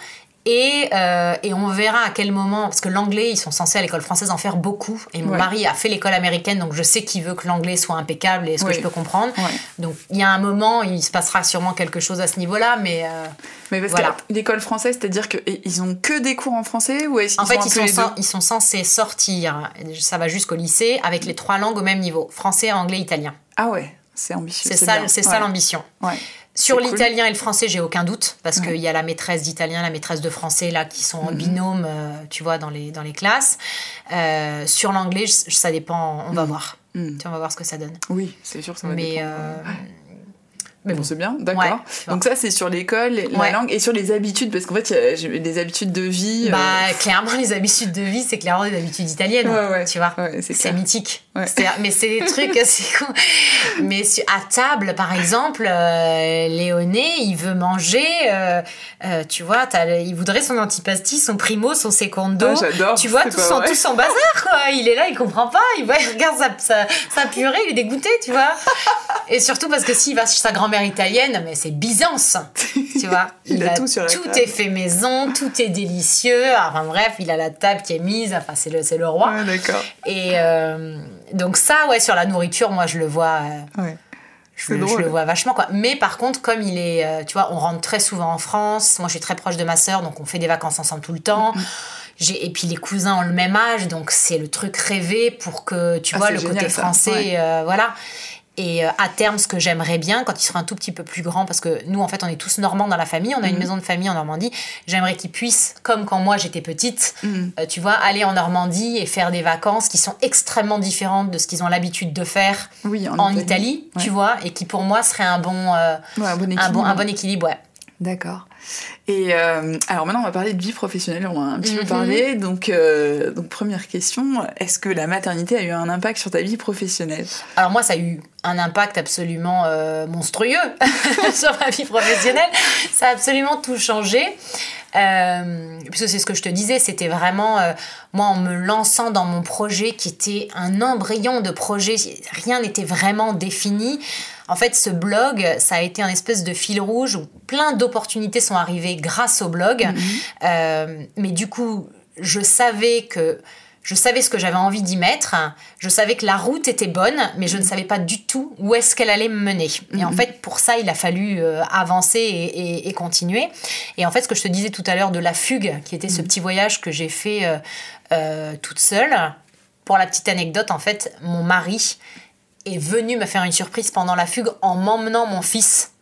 et, euh, et, on verra à quel moment, parce que l'anglais, ils sont censés à l'école française en faire beaucoup. Et mon mari a fait l'école américaine, donc je sais qu'il veut que l'anglais soit impeccable et ce que je peux comprendre. Donc il y a un moment, il se passera sûrement quelque chose à ce niveau-là, mais. Euh, mais parce que l'école française, c'est-à-dire qu'ils ont que des cours en français ou est-ce En fait, ils, sont, ils sont censés sortir, ça va jusqu'au lycée, avec les trois langues au même niveau français, anglais, italien. Ah ouais, c'est ambitieux. C'est ça, c'est ça l'ambition. Ouais. Sur l'italien et le français, j'ai aucun doute, parce qu'il y a la maîtresse d'italien, la maîtresse de français, là, qui sont en mhm. binôme, euh, tu vois, dans les, dans les classes. Euh, sur l'anglais, ça dépend, on va mhm. voir. Mhm. on va voir ce que ça donne. Oui, c'est sûr, ça va Mais, mais bon, c'est bien, d'accord. Donc ça, c'est sur l'école, la langue et sur les habitudes, parce qu'en fait, il y a des habitudes de vie. Bah, euh, clairement, les habitudes de vie, c'est clairement des habitudes italiennes, tu vois. c'est mythique. Mais c'est des trucs assez cool. Mais à table, par exemple, euh, Léoné, il veut manger, euh, tu vois, il voudrait son antipasti, son primo, son secondo. Ah, tu vois, tout son, tout son bazar, quoi. Il est là, il comprend pas, il, il regarde sa, sa, purée, il est dégoûté, tu vois. Et surtout parce que s'il va chez sa grand-mère italienne, mais c'est Byzance, tu vois. il, a, tout sur la Tout est fait maison, tout est délicieux. Enfin bref, il a la table qui est mise. Enfin, c'est le, c'est le roi. d'accord. Et euh, donc ça, ouais, sur la nourriture, moi, je le vois. Euh, je, je, le vois vachement quoi. Mais par contre, comme il est, euh, tu vois, on rentre très souvent en France. Moi, je suis très proche de ma sœur, donc on fait des vacances ensemble tout le temps. J'ai, et puis les cousins ont le même âge, donc c'est le truc rêvé pour que tu ah, vois le côté français, voilà. Et euh, à terme, ce que j'aimerais bien, quand il sera un tout petit peu plus grand, parce que nous, en fait, on est tous normands dans la famille, on a une mhm. maison de famille en Normandie, j'aimerais qu'il puisse, comme quand moi j'étais petite, mhm. euh, tu vois, aller en Normandie et faire des vacances qui sont extrêmement différentes de ce qu'ils ont l'habitude de faire en, Italie, tu vois, et qui pour moi serait un bon, euh, un, bon un, bon, un bon équilibre. Ouais. D'accord. Et euh, alors maintenant, on va parler de vie professionnelle, on va un petit peu mhm. parler. Donc, euh, donc, première question, est-ce que la maternité a eu un impact sur ta vie professionnelle? Alors moi, ça a eu un impact absolument euh, monstrueux sur ma vie professionnelle. Ça a absolument tout changé. Puisque c'est ce que je te disais, c'était vraiment moi en me lançant dans mon projet qui était un embryon de projet, rien n'était vraiment défini. En fait, ce blog, ça a été un espèce de fil rouge où plein d'opportunités sont arrivées grâce au blog. Mhm. Euh, mais du coup, je savais que je savais ce que j'avais envie d'y mettre. Je savais que la route était bonne, mais je ne savais pas du tout où est-ce qu'elle allait me mener. Et en mhm. fait, pour ça, il a fallu euh, avancer et, continuer. Et en fait, ce que je te disais tout à l'heure de la fugue, qui était ce mhm. petit voyage que j'ai fait euh, toute seule. Pour la petite anecdote, en fait, mon mari est venu me faire une surprise pendant la fugue en m'emmenant mon fils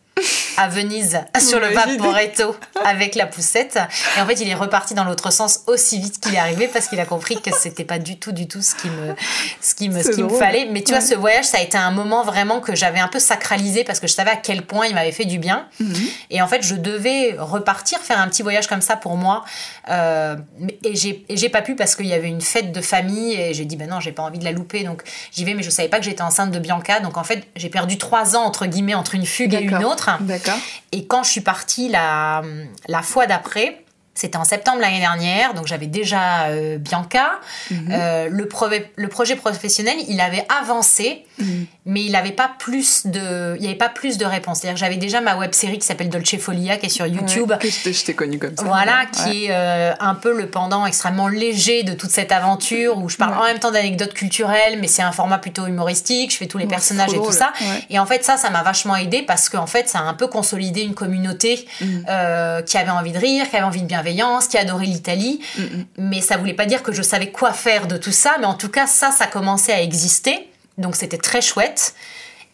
à Venise sur le Vaporetto avec la poussette. Et en fait, il est reparti dans l'autre sens aussi vite qu'il est arrivé parce qu'il a compris que c'était pas du tout, du tout ce qui me, ce qui me, ce qui me fallait. Mais tu vois, ce voyage, ça a été un moment vraiment que j'avais un peu sacralisé parce que je savais à quel point il m'avait fait du bien. Mhm. Et en fait, je devais repartir, faire un petit voyage comme ça pour moi. Euh, et j'ai pas pu parce qu'il y avait une fête de famille et j'ai dit, ben non, j'ai pas envie de la louper. Donc j'y vais, mais je savais pas que j'étais enceinte de Bianca. Donc en fait, j'ai perdu trois ans, entre guillemets, entre une fugue et une autre. Et quand je suis partie la, la fois d'après, c'était en septembre l'année dernière, donc j'avais déjà euh, Bianca. Mhm. Euh, le, le, projet professionnel, il avait avancé, mhm. mais il n'avait pas plus de, il y avait pas plus de réponses. C'est-à-dire j'avais déjà ma web série qui s'appelle Dolce Folia, qui est sur YouTube. que je t'ai connue comme ça. Voilà, qui est euh, un peu le pendant extrêmement léger de toute cette aventure où je parle en même temps d'anecdotes culturelles, mais c'est un format plutôt humoristique. Je fais tous les personnages et tout ça. Et en fait, ça, ça m'a vachement aidé parce qu'en fait, ça a un peu consolidé une communauté mhm. qui avait envie de rire, qui avait envie de bien qui adorait l'Italie. Mm. Mais ça voulait pas dire que je savais quoi faire de tout ça. Mais en tout cas, ça, ça commençait à exister. Donc c'était très chouette.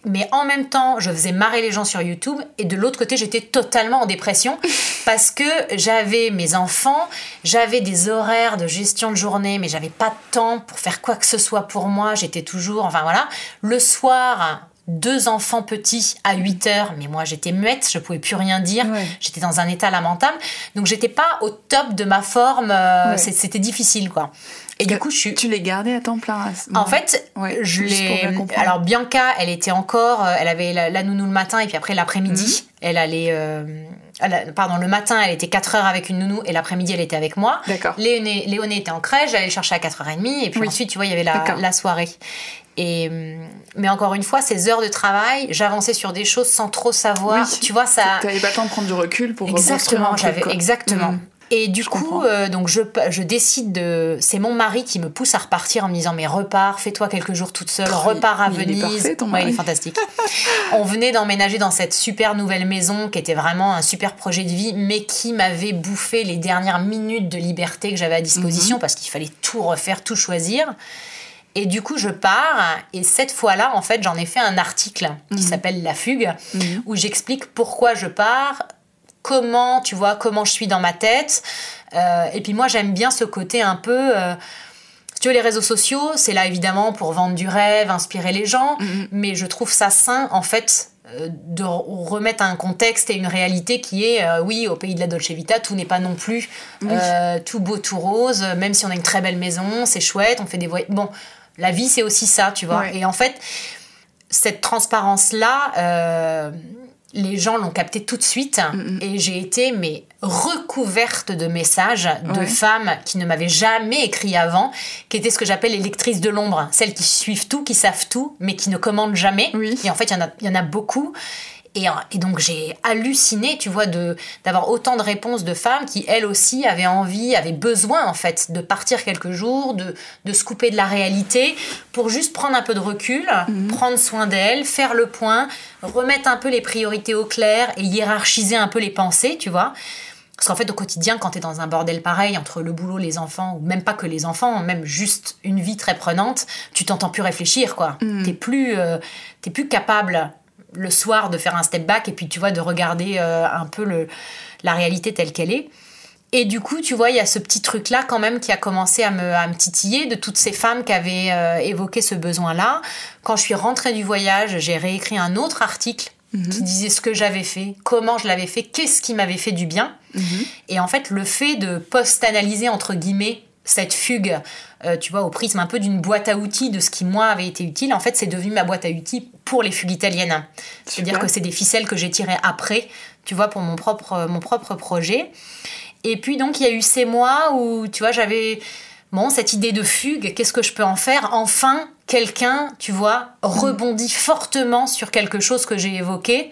Mais en même temps, je faisais marrer les gens sur YouTube. Et de l'autre côté, j'étais totalement en dépression. parce que j'avais mes enfants, j'avais des horaires de gestion de journée, mais j'avais pas de temps pour faire quoi que ce soit pour moi. J'étais toujours, enfin voilà. Le soir, deux enfants petits à 8 heures, mais moi j'étais muette, je pouvais plus rien dire, j'étais dans un état lamentable, donc j'étais pas au top de ma forme, euh, c'était difficile quoi. Et du coup, je suis... Tu les gardais à temps plein En fait, je l'ai... Alors Bianca, elle était encore... Euh, elle avait la, nounou le matin et puis après l'après-midi, mhm. elle allait... Euh, pardon, le matin, elle était 4 heures avec une nounou et l'après-midi, elle était avec moi. D'accord. Léoné, Léoné était en crèche, j'allais le chercher à 4h30 et puis ensuite, tu vois, il y avait la, la soirée. Et, mais encore une fois, ces heures de travail, j'avançais sur des choses sans trop savoir. tu vois, ça. T'avais pas le temps de prendre du recul pour Exactement, j'avais exactement. Mm. Et du coup, euh, donc je, je décide de. C'est mon mari qui me pousse à repartir en me disant Mais repars, fais-toi quelques jours toute seule, repars à Venise. Il est, parfait, ton mari. il est fantastique. On venait d'emménager dans cette super nouvelle maison qui était vraiment un super projet de vie, mais qui m'avait bouffé les dernières minutes de liberté que j'avais à disposition mhm. parce qu'il fallait tout refaire, tout choisir. Et du coup, je pars. Et cette fois-là, en fait, j'en ai fait un article qui mhm. s'appelle La fugue, mhm. où j'explique pourquoi je pars, comment, tu vois, comment je suis dans ma tête. Euh, et puis moi, j'aime bien ce côté un peu... Euh, tu veux, les réseaux sociaux, c'est là évidemment pour vendre du rêve, inspirer les gens, mhm. mais je trouve ça sain, en fait, euh, de remettre un contexte et une réalité qui est, euh, oui, au pays de la Dolce Vita, tout n'est pas non plus euh, tout beau, tout rose, même si on a une très belle maison, c'est chouette, on fait des voyages. Bon, la vie, c'est aussi ça, tu vois. Et en fait, cette transparence-là, les gens l'ont capté tout de suite mm, mm. et j'ai été mais recouverte de messages de femmes qui ne m'avaient jamais écrit avant, qui étaient ce que j'appelle les lectrices de l'ombre, celles qui suivent tout, qui savent tout, mais qui ne commandent jamais. Et en fait, il y, en a, y en a beaucoup. Et, donc j'ai halluciné, tu vois, de d'avoir autant de réponses de femmes qui elles aussi avaient envie, avaient besoin en fait de partir quelques jours, de, de se couper de la réalité pour juste prendre un peu de recul, mhm. prendre soin d'elles, faire le point, remettre un peu les priorités au clair et hiérarchiser un peu les pensées, tu vois. Parce qu'en fait, au quotidien, quand tu es dans un bordel pareil, entre le boulot, les enfants, ou même pas que les enfants, même juste une vie très prenante, tu t'entends plus réfléchir, quoi. Mhm. T'es plus, euh, plus capable le soir de faire un step back et puis tu vois de regarder euh, un peu le, la réalité telle qu'elle est. Et du coup, tu vois, il y a ce petit truc-là quand même qui a commencé à me, à me titiller de toutes ces femmes qui avaient euh, évoqué ce besoin-là. Quand je suis rentrée du voyage, j'ai réécrit un autre article mhm. qui disait ce que j'avais fait, comment je l'avais fait, qu'est-ce qui m'avait fait du bien. Mhm. Et en fait, le fait de post-analyser, entre guillemets, cette fugue, euh, tu vois, au prisme un peu d'une boîte à outils de ce qui, moi, avait été utile, en fait, c'est devenu ma boîte à outils pour les fugues italiennes. C'est-à-dire que c'est des ficelles que j'ai tirées après, tu vois, pour mon propre, mon propre projet. Et puis, donc, il y a eu ces mois où, tu vois, j'avais, bon, cette idée de fugue, qu'est-ce que je peux en faire? Enfin, quelqu'un, tu vois, rebondit fortement sur quelque chose que j'ai évoqué.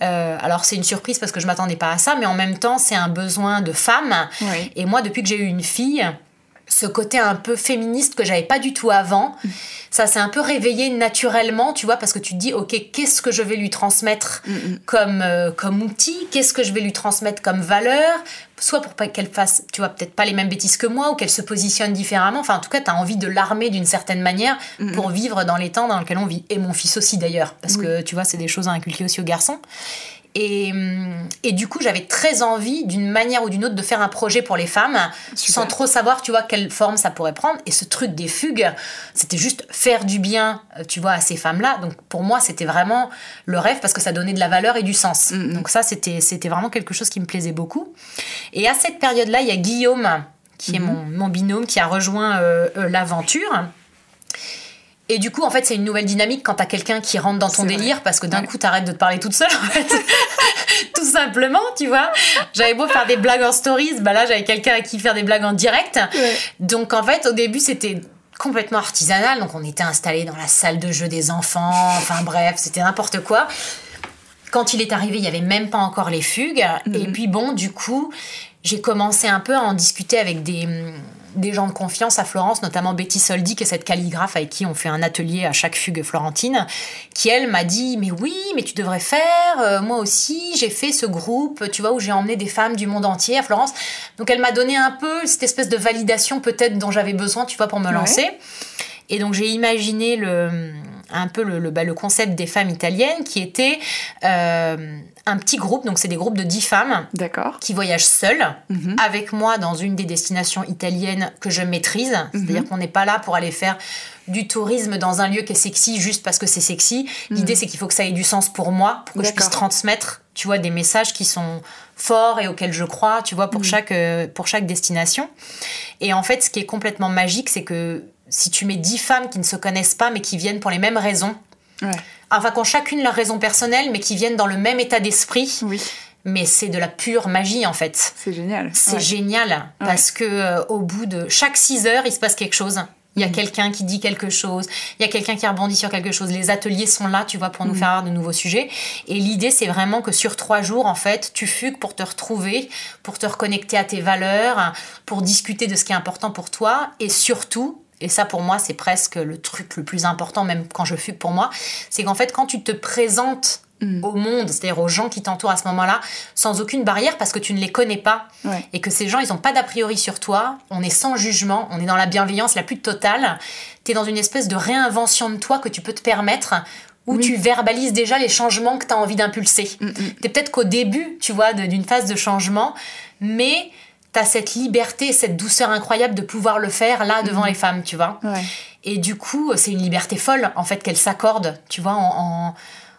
Euh, alors c'est une surprise parce que je m'attendais pas à ça, mais en même temps c'est un besoin de femme. Et moi depuis que j'ai eu une fille, ce côté un peu féministe que j'avais pas du tout avant. Ça s'est un peu réveillé naturellement, tu vois, parce que tu te dis, ok, qu'est-ce que je vais lui transmettre mm, mm. comme, euh, comme outil? Qu'est-ce que je vais lui transmettre comme valeur? Soit pour qu'elle fasse, tu vois, peut-être pas les mêmes bêtises que moi ou qu'elle se positionne différemment. Enfin, en tout cas, tu as envie de l'armer d'une certaine manière mm, pour vivre dans les temps dans lesquels on vit. Et mon fils aussi, d'ailleurs, parce que tu vois, c'est des choses à inculquer aussi aux garçons. Et, et, du coup, j'avais très envie, d'une manière ou d'une autre, de faire un projet pour les femmes, sans trop savoir, tu vois, quelle forme ça pourrait prendre. Et ce truc des fugues, c'était juste faire du bien, euh, tu vois, à ces femmes-là. Donc pour moi, c'était vraiment le rêve parce que ça donnait de la valeur et du sens. Mm, mm. Donc ça, c'était, vraiment quelque chose qui me plaisait beaucoup. Et à cette période-là, il y a Guillaume, qui est mm-hmm. mon, mon, binôme, qui a rejoint euh, euh, l'aventure. Et du coup, en fait, c'est une nouvelle dynamique quand t'as quelqu'un qui rentre dans ton délire parce que d'un coup, t'arrêtes de te parler toute seule, en fait. Tout simplement, tu vois. J'avais beau faire des blagues en stories, bah là, j'avais quelqu'un à qui faire des blagues en direct. Donc, en fait, au début, c'était complètement artisanal. Donc, on était installé dans la salle de jeu des enfants. Enfin, bref, c'était n'importe quoi. Quand il est arrivé, il y avait même pas encore les fugues. Et mhm. puis, bon, du coup, j'ai commencé un peu à en discuter avec des des gens de confiance à Florence, notamment Betty Soldi, qui est cette calligraphe avec qui on fait un atelier à chaque fugue florentine, qui elle m'a dit mais oui, mais tu devrais faire, euh, moi aussi j'ai fait ce groupe, tu vois, où j'ai emmené des femmes du monde entier à Florence. Donc elle m'a donné un peu cette espèce de validation peut-être dont j'avais besoin, tu vois, pour me lancer. Et donc j'ai imaginé le, un peu le, le, bah, le, concept des femmes italiennes qui était euh, un petit groupe, donc c'est des groupes de 10 femmes qui voyagent seules mhm. avec moi dans une des destinations italiennes que je maîtrise. Mhm. C'est-à-dire qu'on n'est pas là pour aller faire du tourisme dans un lieu qui est sexy juste parce que c'est sexy. L'idée mhm. c'est qu'il faut que ça ait du sens pour moi, pour que je puisse transmettre, tu vois, des messages qui sont forts et auxquels je crois, tu vois, pour, chaque, euh, pour chaque destination. Et en fait, ce qui est complètement magique, c'est que si tu mets dix femmes qui ne se connaissent pas mais qui viennent pour les mêmes raisons, enfin qui ont chacune leur raison personnelle mais qui viennent dans le même état d'esprit, mais c'est de la pure magie en fait. C'est génial. C'est génial parce que euh, au bout de chaque six heures, il se passe quelque chose. Il y a mm. quelqu'un qui dit quelque chose, il y a quelqu'un qui rebondit sur quelque chose. Les ateliers sont là, tu vois, pour nous mm. faire de nouveaux sujets. Et l'idée, c'est vraiment que sur trois jours, en fait, tu fugues pour te retrouver, pour te reconnecter à tes valeurs, pour discuter de ce qui est important pour toi et surtout et ça pour moi c'est presque le truc le plus important même quand je fugue pour moi, c'est qu'en fait quand tu te présentes mm. au monde, c'est-à-dire aux gens qui t'entourent à ce moment-là, sans aucune barrière parce que tu ne les connais pas. Et que ces gens, ils n'ont pas d'a priori sur toi. On est sans jugement, on est dans la bienveillance la plus totale. Tu es dans une espèce de réinvention de toi que tu peux te permettre où tu verbalises déjà les changements que tu as envie d'impulser. Mm, mm. Tu es peut-être qu'au début, tu vois, d'une phase de changement, mais tu as cette liberté, cette douceur incroyable de pouvoir le faire là devant les femmes, tu vois. Et du coup, c'est une liberté folle, en fait, qu'elle s'accorde, tu vois, en,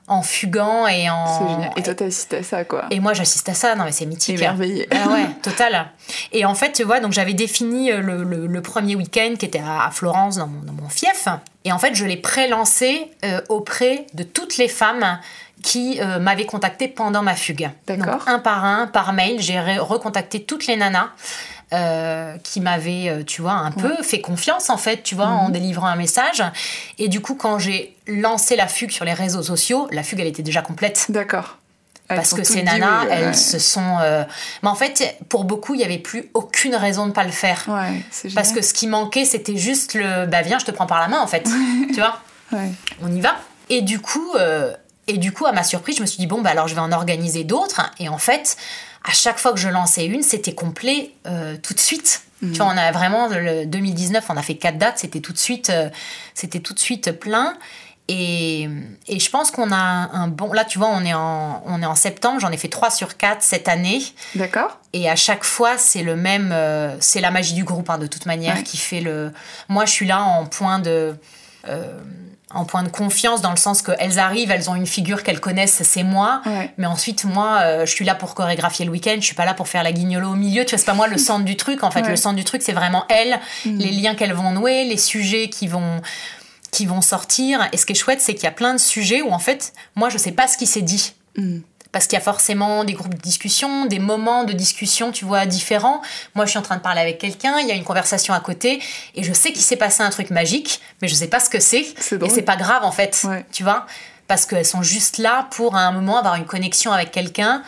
en, fuguant et en. Et toi, t'assistes à ça, quoi. Et moi, j'assiste à ça. Non, mais c'est mythique. Émerveillé. Ah ouais, total. Et en fait, tu vois, donc j'avais défini euh, le, le, premier week-end qui était à, Florence, dans mon, dans mon, fief. Et en fait, je l'ai pré-lancé euh, auprès de toutes les femmes qui euh, m'avaient contacté pendant ma fugue. D'accord. Un par un, par mail, j'ai recontacté toutes les nanas. Euh, qui m'avaient, euh, tu vois, un peu fait confiance en fait, tu vois, en mhm. délivrant un message. Et du coup, quand j'ai lancé la fugue sur les réseaux sociaux, la fugue, elle était déjà complète. D'accord. Parce que ces nanas, elles se sont. Mais en fait, pour beaucoup, il n'y avait plus aucune raison de ne pas le faire. Ouais, Parce que ce qui manquait, c'était juste le. Bah, viens, je te prends par la main, en fait. tu vois ouais. On y va. Et du coup, et du coup, à ma surprise, je me suis dit, bon, bah alors je vais en organiser d'autres. Et en fait, à chaque fois que je lançais une, c'était complet euh, tout de suite. Tu vois, on a vraiment, le 2019, on a fait quatre dates, c'était tout de suite, euh, c'était tout de suite plein. Et, et je pense qu'on a un bon. Là, tu vois, on est en, on est en septembre, j'en ai fait trois sur quatre cette année. D'accord. Et à chaque fois, c'est le même. Euh, c'est la magie du groupe, hein, de toute manière, qui fait le. Moi, je suis là en point de en point de confiance dans le sens qu'elles arrivent, elles ont une figure qu'elles connaissent, c'est moi. Mais ensuite, moi, euh, je suis là pour chorégraphier le week-end, je suis pas là pour faire la guignolo au milieu. Tu vois, c'est pas moi le centre du truc. En fait, le centre du truc, c'est vraiment elles, mm. les liens qu'elles vont nouer, les sujets qui vont qui vont sortir. Et ce qui est chouette, c'est qu'il y a plein de sujets où en fait, moi, je sais pas ce qui s'est dit. Mm parce qu'il y a forcément des groupes de discussion, des moments de discussion, tu vois, différents. Moi, je suis en train de parler avec quelqu'un, il y a une conversation à côté, et je sais qu'il s'est passé un truc magique, mais je sais pas ce que c'est. Et c'est pas grave, en fait, tu vois, parce qu'elles sont juste là pour, à un moment, avoir une connexion avec quelqu'un.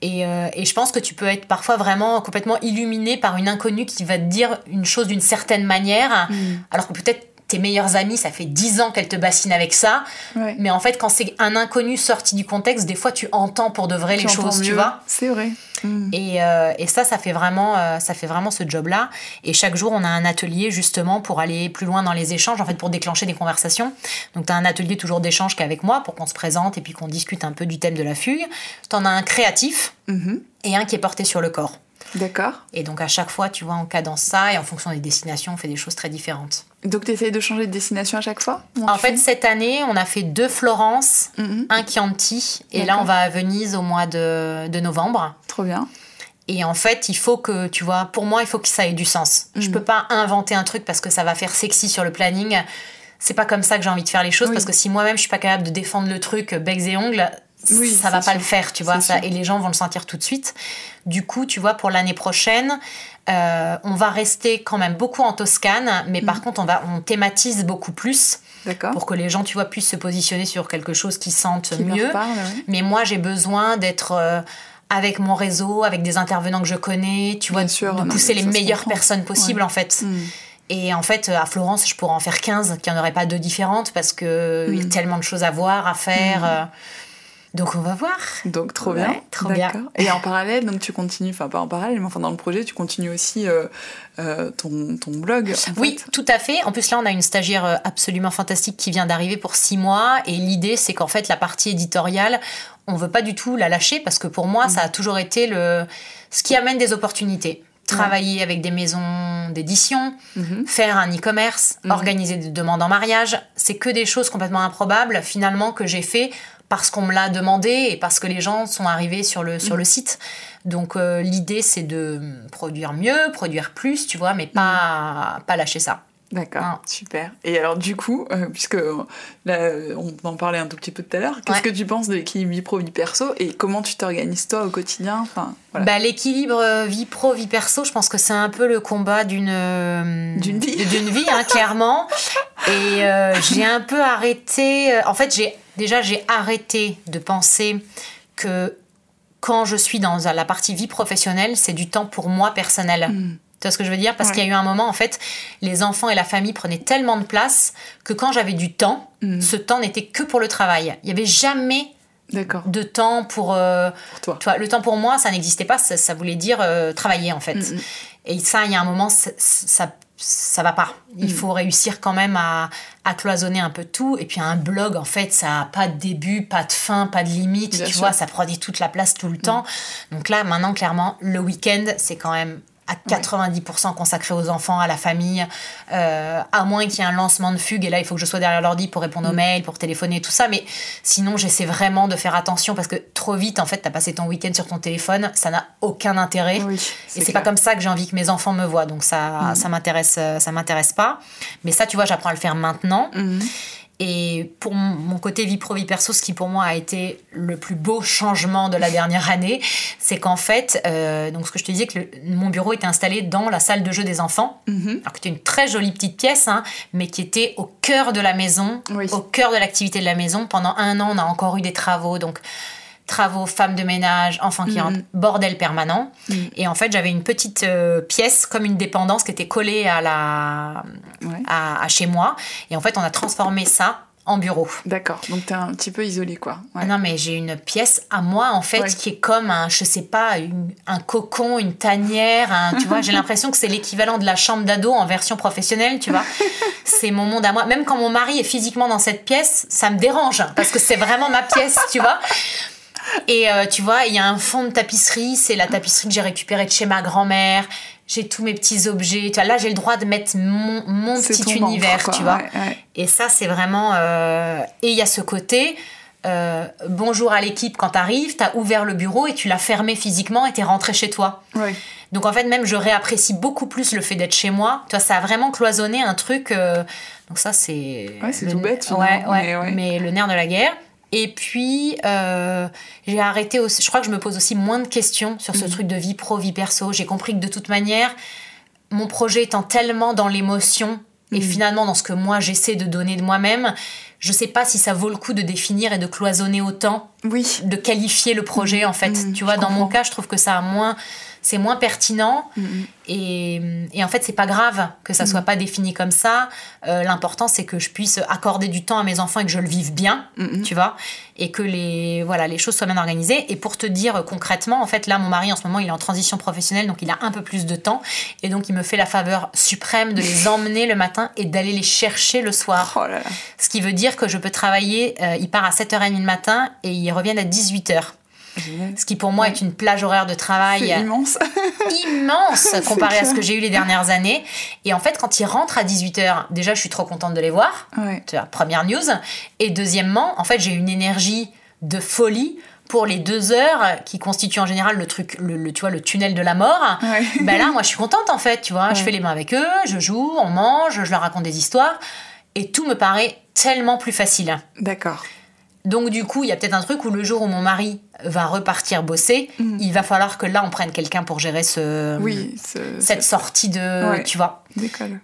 Et, euh, et, je pense que tu peux être parfois vraiment complètement illuminé par une inconnue qui va te dire une chose d'une certaine manière, mm. alors que peut-être tes meilleures amies, ça fait dix ans qu'elles te bassinent avec ça. Mais en fait, quand c'est un inconnu sorti du contexte, des fois tu entends pour de vrai les choses, tu vois. C'est vrai. Mm. Et, euh, et, ça, ça fait vraiment, euh, ça fait vraiment ce job-là. Et chaque jour, on a un atelier justement pour aller plus loin dans les échanges, en fait, pour déclencher des conversations. Donc, tu as un atelier toujours d'échange qu'avec moi pour qu'on se présente et puis qu'on discute un peu du thème de la fugue. Tu en as un créatif mm-hmm. et un qui est porté sur le corps. D'accord. Et donc à chaque fois, tu vois, on cadence ça et en fonction des destinations, on fait des choses très différentes. Donc tu essayes de changer de destination à chaque fois En fait, cette année, on a fait deux Florence, mhm. un Chianti, et là on va à Venise au mois de, de, novembre. Trop bien. Et en fait, il faut que, tu vois, pour moi, il faut que ça ait du sens. Je mhm. peux pas inventer un truc parce que ça va faire sexy sur le planning. C'est pas comme ça que j'ai envie de faire les choses parce que si moi-même je suis pas capable de défendre le truc becs et ongles, oui, ça va pas le faire, tu vois, ça, et les gens vont le sentir tout de suite. Du coup, tu vois, pour l'année prochaine, euh, on va rester quand même beaucoup en Toscane, mais par mhm. contre, on, va, on thématise beaucoup plus. Pour que les gens, tu vois, puissent se positionner sur quelque chose qu'ils sentent mieux. Mais moi, j'ai besoin d'être. Euh, avec mon réseau, avec des intervenants que je connais, tu vois, de pousser les meilleures personnes possibles en fait. Mhm. Et en fait, à Florence, je pourrais en faire 15, qu'il n'y en aurait pas deux différentes parce qu'il il y a tellement de choses à voir, à faire. Euh, donc on va voir. Donc trop bien. trop bien. Et en parallèle, donc tu continues, enfin pas en parallèle, mais enfin dans le projet, tu continues aussi euh, euh, ton, ton, blog. oui, tout à fait. En plus là, on a une stagiaire euh, absolument fantastique qui vient d'arriver pour six mois. Et l'idée, c'est qu'en fait, la partie éditoriale, on veut pas du tout la lâcher parce que pour moi, mm. ça a toujours été le ce qui amène des opportunités travailler avec des maisons d'édition, mm-hmm. faire un e-commerce, mm-hmm. organiser des demandes en mariage, c'est que des choses complètement improbables finalement que j'ai fait parce qu'on me l'a demandé et parce que les gens sont arrivés sur le, sur le site. Donc euh, l'idée c'est de produire mieux, produire plus, tu vois, mais pas, pas lâcher ça. D'accord, super. Et alors du coup, euh, puisque là, on en parlait un tout petit peu tout à l'heure, qu'est-ce que tu penses de l'équilibre vie pro vie perso et comment tu t'organises toi au quotidien enfin, bah, L'équilibre euh, vie pro vie perso, je pense que c'est un peu le combat d'une d'une vie, d'une vie hein, clairement. Et j'ai un peu arrêté. En fait, j'ai déjà, j'ai arrêté de penser que quand je suis dans la partie vie professionnelle, c'est du temps pour moi personnel. Hmm. Tu vois ce que je veux dire? Parce qu'il y a eu un moment, en fait, les enfants et la famille prenaient tellement de place que quand j'avais du temps, hmm. ce temps n'était que pour le travail. Il n'y avait jamais de temps pour, euh, pour toi. Le temps pour moi, ça n'existait pas, ça, voulait dire euh, travailler en fait. Mm, mm. Et ça, il y a un moment, ça, ça, va pas. Il mm. faut réussir quand même à, à, cloisonner un peu tout. Et puis un blog, en fait, ça n'a pas de début, pas de fin, pas de limite. tu vois, ça prend toute la place tout le temps. Donc là, maintenant, clairement, le week-end, c'est quand même à 90% consacré aux enfants, à la famille, euh, à moins qu'il y ait un lancement de fugue, et là il faut que je sois derrière l'ordi pour répondre aux mm. mails, pour téléphoner, tout ça, mais sinon j'essaie vraiment de faire attention parce que trop vite en fait t'as passé ton week-end sur ton téléphone, ça n'a aucun intérêt, et c'est pas comme ça que j'ai envie que mes enfants me voient, donc ça, mm. ça m'intéresse, ça m'intéresse pas, mais ça tu vois j'apprends à le faire maintenant. Mm. Et pour mon côté vie pro, vie perso, ce qui pour moi a été le plus beau changement de la dernière année, c'est qu'en fait, euh, donc ce que je te disais, que mon bureau était installé dans la salle de jeu des enfants. Mhm. Alors que c'était une très jolie petite pièce, hein, mais qui était au cœur de la maison, au cœur de l'activité de la maison. Pendant un an, on a encore eu des travaux. Donc, travaux, femmes de ménage, enfants qui rentrent, mm. bordel permanent. Mm. Et en fait, j'avais une petite euh, pièce comme une dépendance qui était collée à, la, à, chez moi. Et en fait, on a transformé ça en bureau. D'accord, donc t'es un petit peu isolé quoi. Non mais j'ai une pièce à moi en fait qui est comme un, je sais pas, un cocon, une tanière, tu vois, j'ai l'impression que c'est l'équivalent de la chambre d'ado en version professionnelle, tu vois. c'est mon monde à moi. Même quand mon mari est physiquement dans cette pièce, ça me dérange parce que c'est vraiment ma pièce, tu vois. Et euh, tu vois, il y a un fond de tapisserie, c'est la tapisserie que j'ai récupérée de chez ma grand-mère. J'ai tous mes petits objets. Tu vois, là, j'ai le droit de mettre mon, mon petit univers, tu vois. Et ça, c'est vraiment. Euh, et il y a ce côté. Euh, bonjour à l'équipe quand t'arrives, t'as ouvert le bureau et tu l'as fermé physiquement et t'es rentré chez toi. Donc en fait même je réapprécie beaucoup plus le fait d'être chez moi. Tu vois, ça a vraiment cloisonné un truc. Donc ça c'est. Ouais, c'est tout bête. Ouais, ouais, mais le nerf de la guerre. Et puis, euh, j'ai arrêté aussi. Je crois que je me pose aussi moins de questions sur ce mhm. truc de vie pro, vie perso. J'ai compris que de toute manière, mon projet étant tellement dans l'émotion et mhm. finalement dans ce que moi j'essaie de donner de moi-même, je sais pas si ça vaut le coup de définir et de cloisonner autant. Oui. De qualifier le projet, en fait. Mhm. tu vois, dans mon cas, je trouve que ça a moins c'est moins pertinent. Mm-hmm. et, et, en fait, c'est pas grave que ça mm-hmm. soit pas défini comme ça. Euh, l'important, c'est que je puisse accorder du temps à mes enfants et que je le vive bien, tu vois, et que les, voilà, les choses soient bien organisées. Et pour te dire concrètement, en fait, là, mon mari, en ce moment, il est en transition professionnelle, donc il a un peu plus de temps. Et donc, il me fait la faveur suprême de les emmener le matin et d'aller les chercher le soir. Oh Ce qui veut dire que je peux travailler, euh, il part à 7h30 le matin et il revient à 18h. Ce qui pour moi est une plage horaire de travail immense, immense comparé à ce que j'ai eu les dernières années. Et en fait, quand ils rentrent à 18h, déjà, je suis trop contente de les voir. première news. Et deuxièmement, en fait, j'ai une énergie de folie pour les deux heures qui constituent en général le truc, le, tu vois, le tunnel de la mort. Ben là, moi, je suis contente en fait. Tu vois, je fais les mains avec eux, je joue, on mange, je leur raconte des histoires, et tout me paraît tellement plus facile. D'accord. Donc du coup, il y a peut-être un truc où le jour où mon mari va repartir bosser, mm. il va falloir que là on prenne quelqu'un pour gérer ce, cette sortie de, tu vois.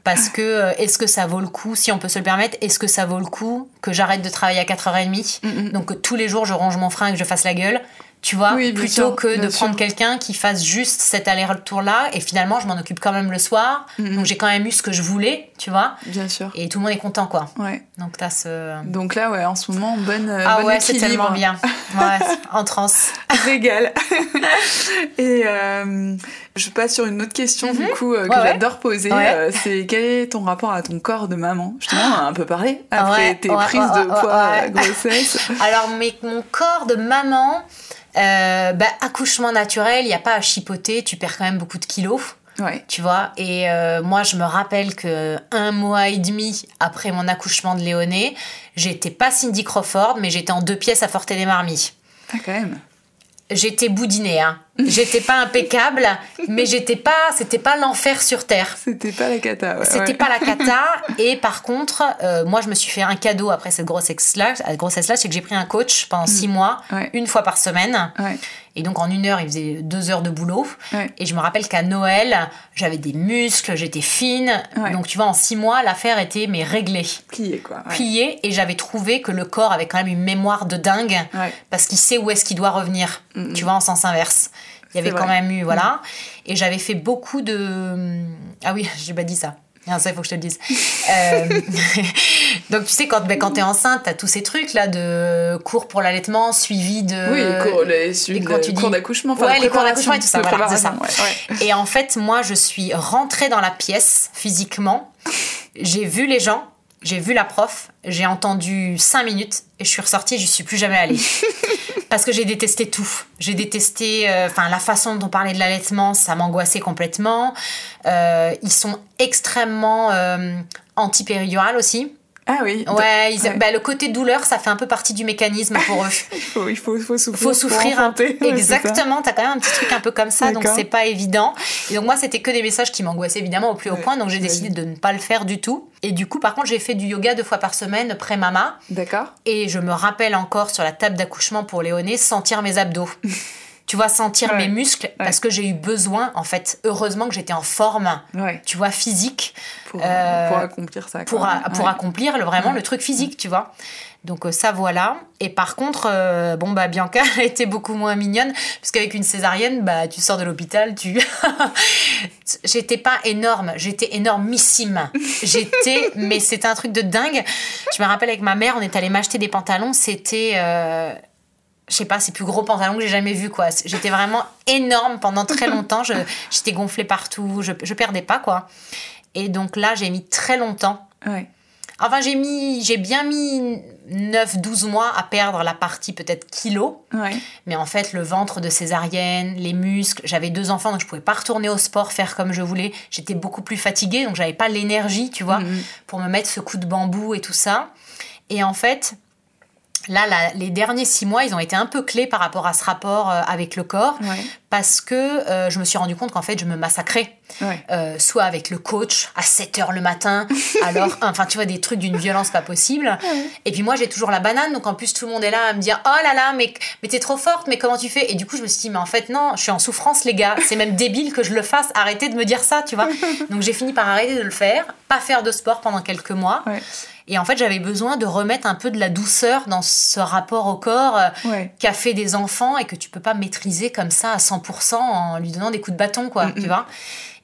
Parce que euh, est-ce que ça vaut le coup, si on peut se le permettre, est-ce que ça vaut le coup que j'arrête de travailler à 4h30, mm, mm. donc que tous les jours je range mon frein et que je fasse la gueule tu vois, plutôt que de prendre quelqu'un qui fasse juste cet aller-retour là et finalement je m'en occupe quand même le soir. Mm-hmm. Donc j'ai quand même eu ce que je voulais, tu vois. Bien sûr. Et tout le monde est content quoi. Ouais. Donc t'as ce Donc là ouais, en ce moment bonne Ah ouais, c'est tellement bien. Ouais, en transe. Régal. et euh, je passe sur une autre question du mm-hmm. coup euh, que j'adore poser, euh, c'est quel est ton rapport à ton corps de maman? Justement, on a un peu parlé après tes prises de poids grossesse. Alors mais mon corps de maman euh, bah, accouchement naturel, il n'y a pas à chipoter, tu perds quand même beaucoup de kilos. Tu vois, et euh, moi je me rappelle que un mois et demi après mon accouchement de Léoné, j'étais pas Cindy Crawford, mais j'étais en deux pièces à Forter des Marmis. Ah, quand même j'étais boudinée. Hein. J'étais pas impeccable, mais j'étais pas, c'était pas l'enfer sur terre. C'était pas la cata. c'était pas la cata. Et par contre, euh, moi, je me suis fait un cadeau après cette grossesse-là. Grossesse-là, c'est que j'ai pris un coach pendant six mm. mois, une fois par semaine. Et donc en une heure, il faisait deux heures de boulot. Et je me rappelle qu'à Noël, j'avais des muscles, j'étais fine. Donc tu vois, en six mois, l'affaire était mais réglée. Pliée quoi. Pliée. Et j'avais trouvé que le corps avait quand même une mémoire de dingue parce qu'il sait où est-ce qu'il doit revenir. Tu vois, en sens inverse. Il y avait quand même eu, voilà. Mm. Et j'avais fait beaucoup de. Ah oui, j'ai pas dit ça. ça, il faut que je te le dise. Euh, donc, tu sais, quand, ben, quand tu es enceinte, tu as tous ces trucs-là de cours pour l'allaitement, suivi de. Oui, les cours, les, les cours, d'accouchement. Ouais, les cours d'accouchement et tout ça. Voilà, ça. Et en fait, moi, je suis rentrée dans la pièce physiquement. J'ai vu les gens, j'ai vu la prof, j'ai entendu 5 minutes et je suis ressortie et je suis plus jamais allée. Parce que j'ai détesté tout. J'ai détesté euh, enfin la façon dont on parlait de l'allaitement, ça m'angoissait complètement. Euh, ils sont extrêmement euh, anti-péridurales aussi. Ah oui. Ouais, Bah, le côté douleur, ça fait un peu partie du mécanisme pour eux. il, faut, il faut, faut, souffrir. Faut souffrir un peu. Exactement, t'as quand même un petit truc un peu comme ça, donc c'est pas évident. Et donc moi, c'était que des messages qui m'angoissaient évidemment au plus haut point, donc j'ai décidé de ne pas le faire du tout. Et du coup, par contre, j'ai fait du yoga deux fois par semaine pré-mama. D'accord. Et je me rappelle encore sur la table d'accouchement pour Léoné sentir mes abdos. tu vois, sentir mes muscles parce que j'ai eu besoin, en fait, heureusement que j'étais en forme, tu vois, physique. Pour, euh, pour accomplir ça. Pour, pour accomplir le, vraiment le truc physique, tu vois. Donc euh, ça voilà. Et par contre, euh, bon bah Bianca a été beaucoup moins mignonne parce qu'avec une césarienne, bah tu sors de l'hôpital, tu. j'étais pas énorme, j'étais énormissime. J'étais, mais c'était un truc de dingue. Je me rappelle avec ma mère, on est allé m'acheter des pantalons, c'était je sais pas, c'est plus gros pantalon que j'ai jamais vu, quoi. J'étais vraiment énorme pendant très longtemps. J'étais gonflée partout, je, je perdais pas, quoi. Et donc là, j'ai mis très longtemps. Ouais. Enfin, j'ai mis, j'ai bien mis 9-12 mois à perdre la partie peut-être kilo. Ouais. Mais en fait, le ventre de césarienne, les muscles, j'avais deux enfants, donc je pouvais pas retourner au sport, faire comme je voulais. J'étais beaucoup plus fatiguée, donc j'avais pas l'énergie, tu vois, mm-hmm. pour me mettre ce coup de bambou et tout ça. Et en fait, là, les derniers six mois, ils ont été un peu clés par rapport à ce rapport euh, avec le corps, parce que euh, je me suis rendu compte qu'en fait, je me massacrais. Euh, soit avec le coach à 7 heures le matin, alors, enfin, tu vois, des trucs d'une violence pas possible. Et puis moi, j'ai toujours la banane, donc en plus, tout le monde est là à me dire Oh là là, mais, mais t'es trop forte, mais comment tu fais? Et du coup, je me suis dit Mais en fait, non, je suis en souffrance, les gars, c'est même débile que je le fasse, arrêtez de me dire ça, tu vois. Donc j'ai fini par arrêter de le faire, pas faire de sport pendant quelques mois. Et en fait, j'avais besoin de remettre un peu de la douceur dans ce rapport au corps euh, qu'a fait des enfants et que tu peux pas maîtriser comme ça à 100% en lui donnant des coups de bâton, quoi, tu vois.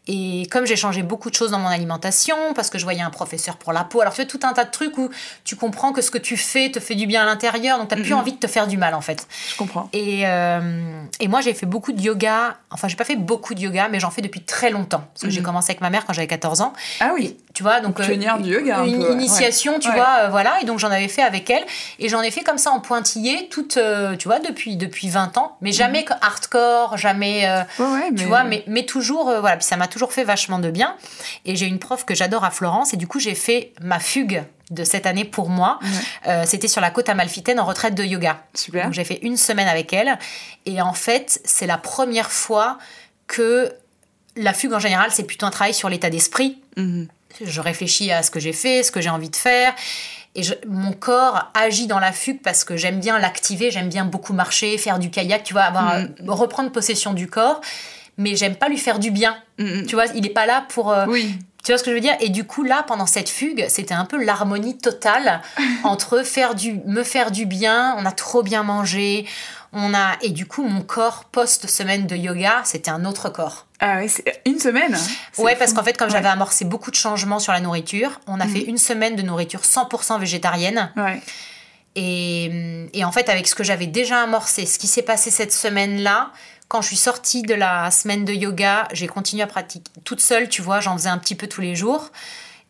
Et comme j'ai changé beaucoup de choses dans mon alimentation, parce que je voyais un professeur pour la peau, alors tu fais tout un tas de trucs où tu comprends que ce que tu fais te fait du bien à l'intérieur, donc tu n'as plus envie de te faire du mal en fait. Je comprends. Et, euh, et moi j'ai fait beaucoup de yoga, enfin j'ai pas fait beaucoup de yoga, mais j'en fais depuis très longtemps, parce que j'ai commencé avec ma mère quand j'avais 14 ans. Ah oui. tu vois, donc. Pionnière du yoga. Une initiation, tu vois, euh, voilà, et donc j'en avais fait avec elle, et j'en ai fait comme ça en pointillé, toute, euh, tu vois, depuis, depuis 20 ans, mais jamais mhm. hardcore, jamais. Tu vois, mais, mais toujours, voilà, puis ça m'a toujours fait vachement de bien. Et j'ai une prof que j'adore à Florence, et du coup, j'ai fait ma fugue de cette année pour moi. Euh, c'était sur la côte amalfitaine en retraite de yoga. Super. Donc j'ai fait une semaine avec elle. Et en fait, c'est la première fois que la fugue en général, c'est plutôt un travail sur l'état d'esprit. Mhm. Je réfléchis à ce que j'ai fait, ce que j'ai envie de faire. Et mon corps agit dans la fugue parce que j'aime bien l'activer, j'aime bien beaucoup marcher, faire du kayak, tu vois, avoir, mhm. reprendre possession du corps mais j'aime pas lui faire du bien. Mm, mm. Tu vois, il est pas là pour. Euh, oui. Tu vois ce que je veux dire? Et du coup, là, pendant cette fugue, c'était un peu l'harmonie totale entre faire du, me faire du bien, on a trop bien mangé, on a et du coup, mon corps post semaine de yoga, c'était un autre corps. Ah oui, c'est une semaine Ouais, parce qu'en fait, comme j'avais amorcé beaucoup de changements sur la nourriture, on a mm. fait une semaine de nourriture 100% végétarienne. Ouais. Et, et en fait, avec ce que j'avais déjà amorcé, ce qui s'est passé cette semaine-là, quand je suis sortie de la semaine de yoga, j'ai continué à pratiquer toute seule, tu vois, j'en faisais un petit peu tous les jours.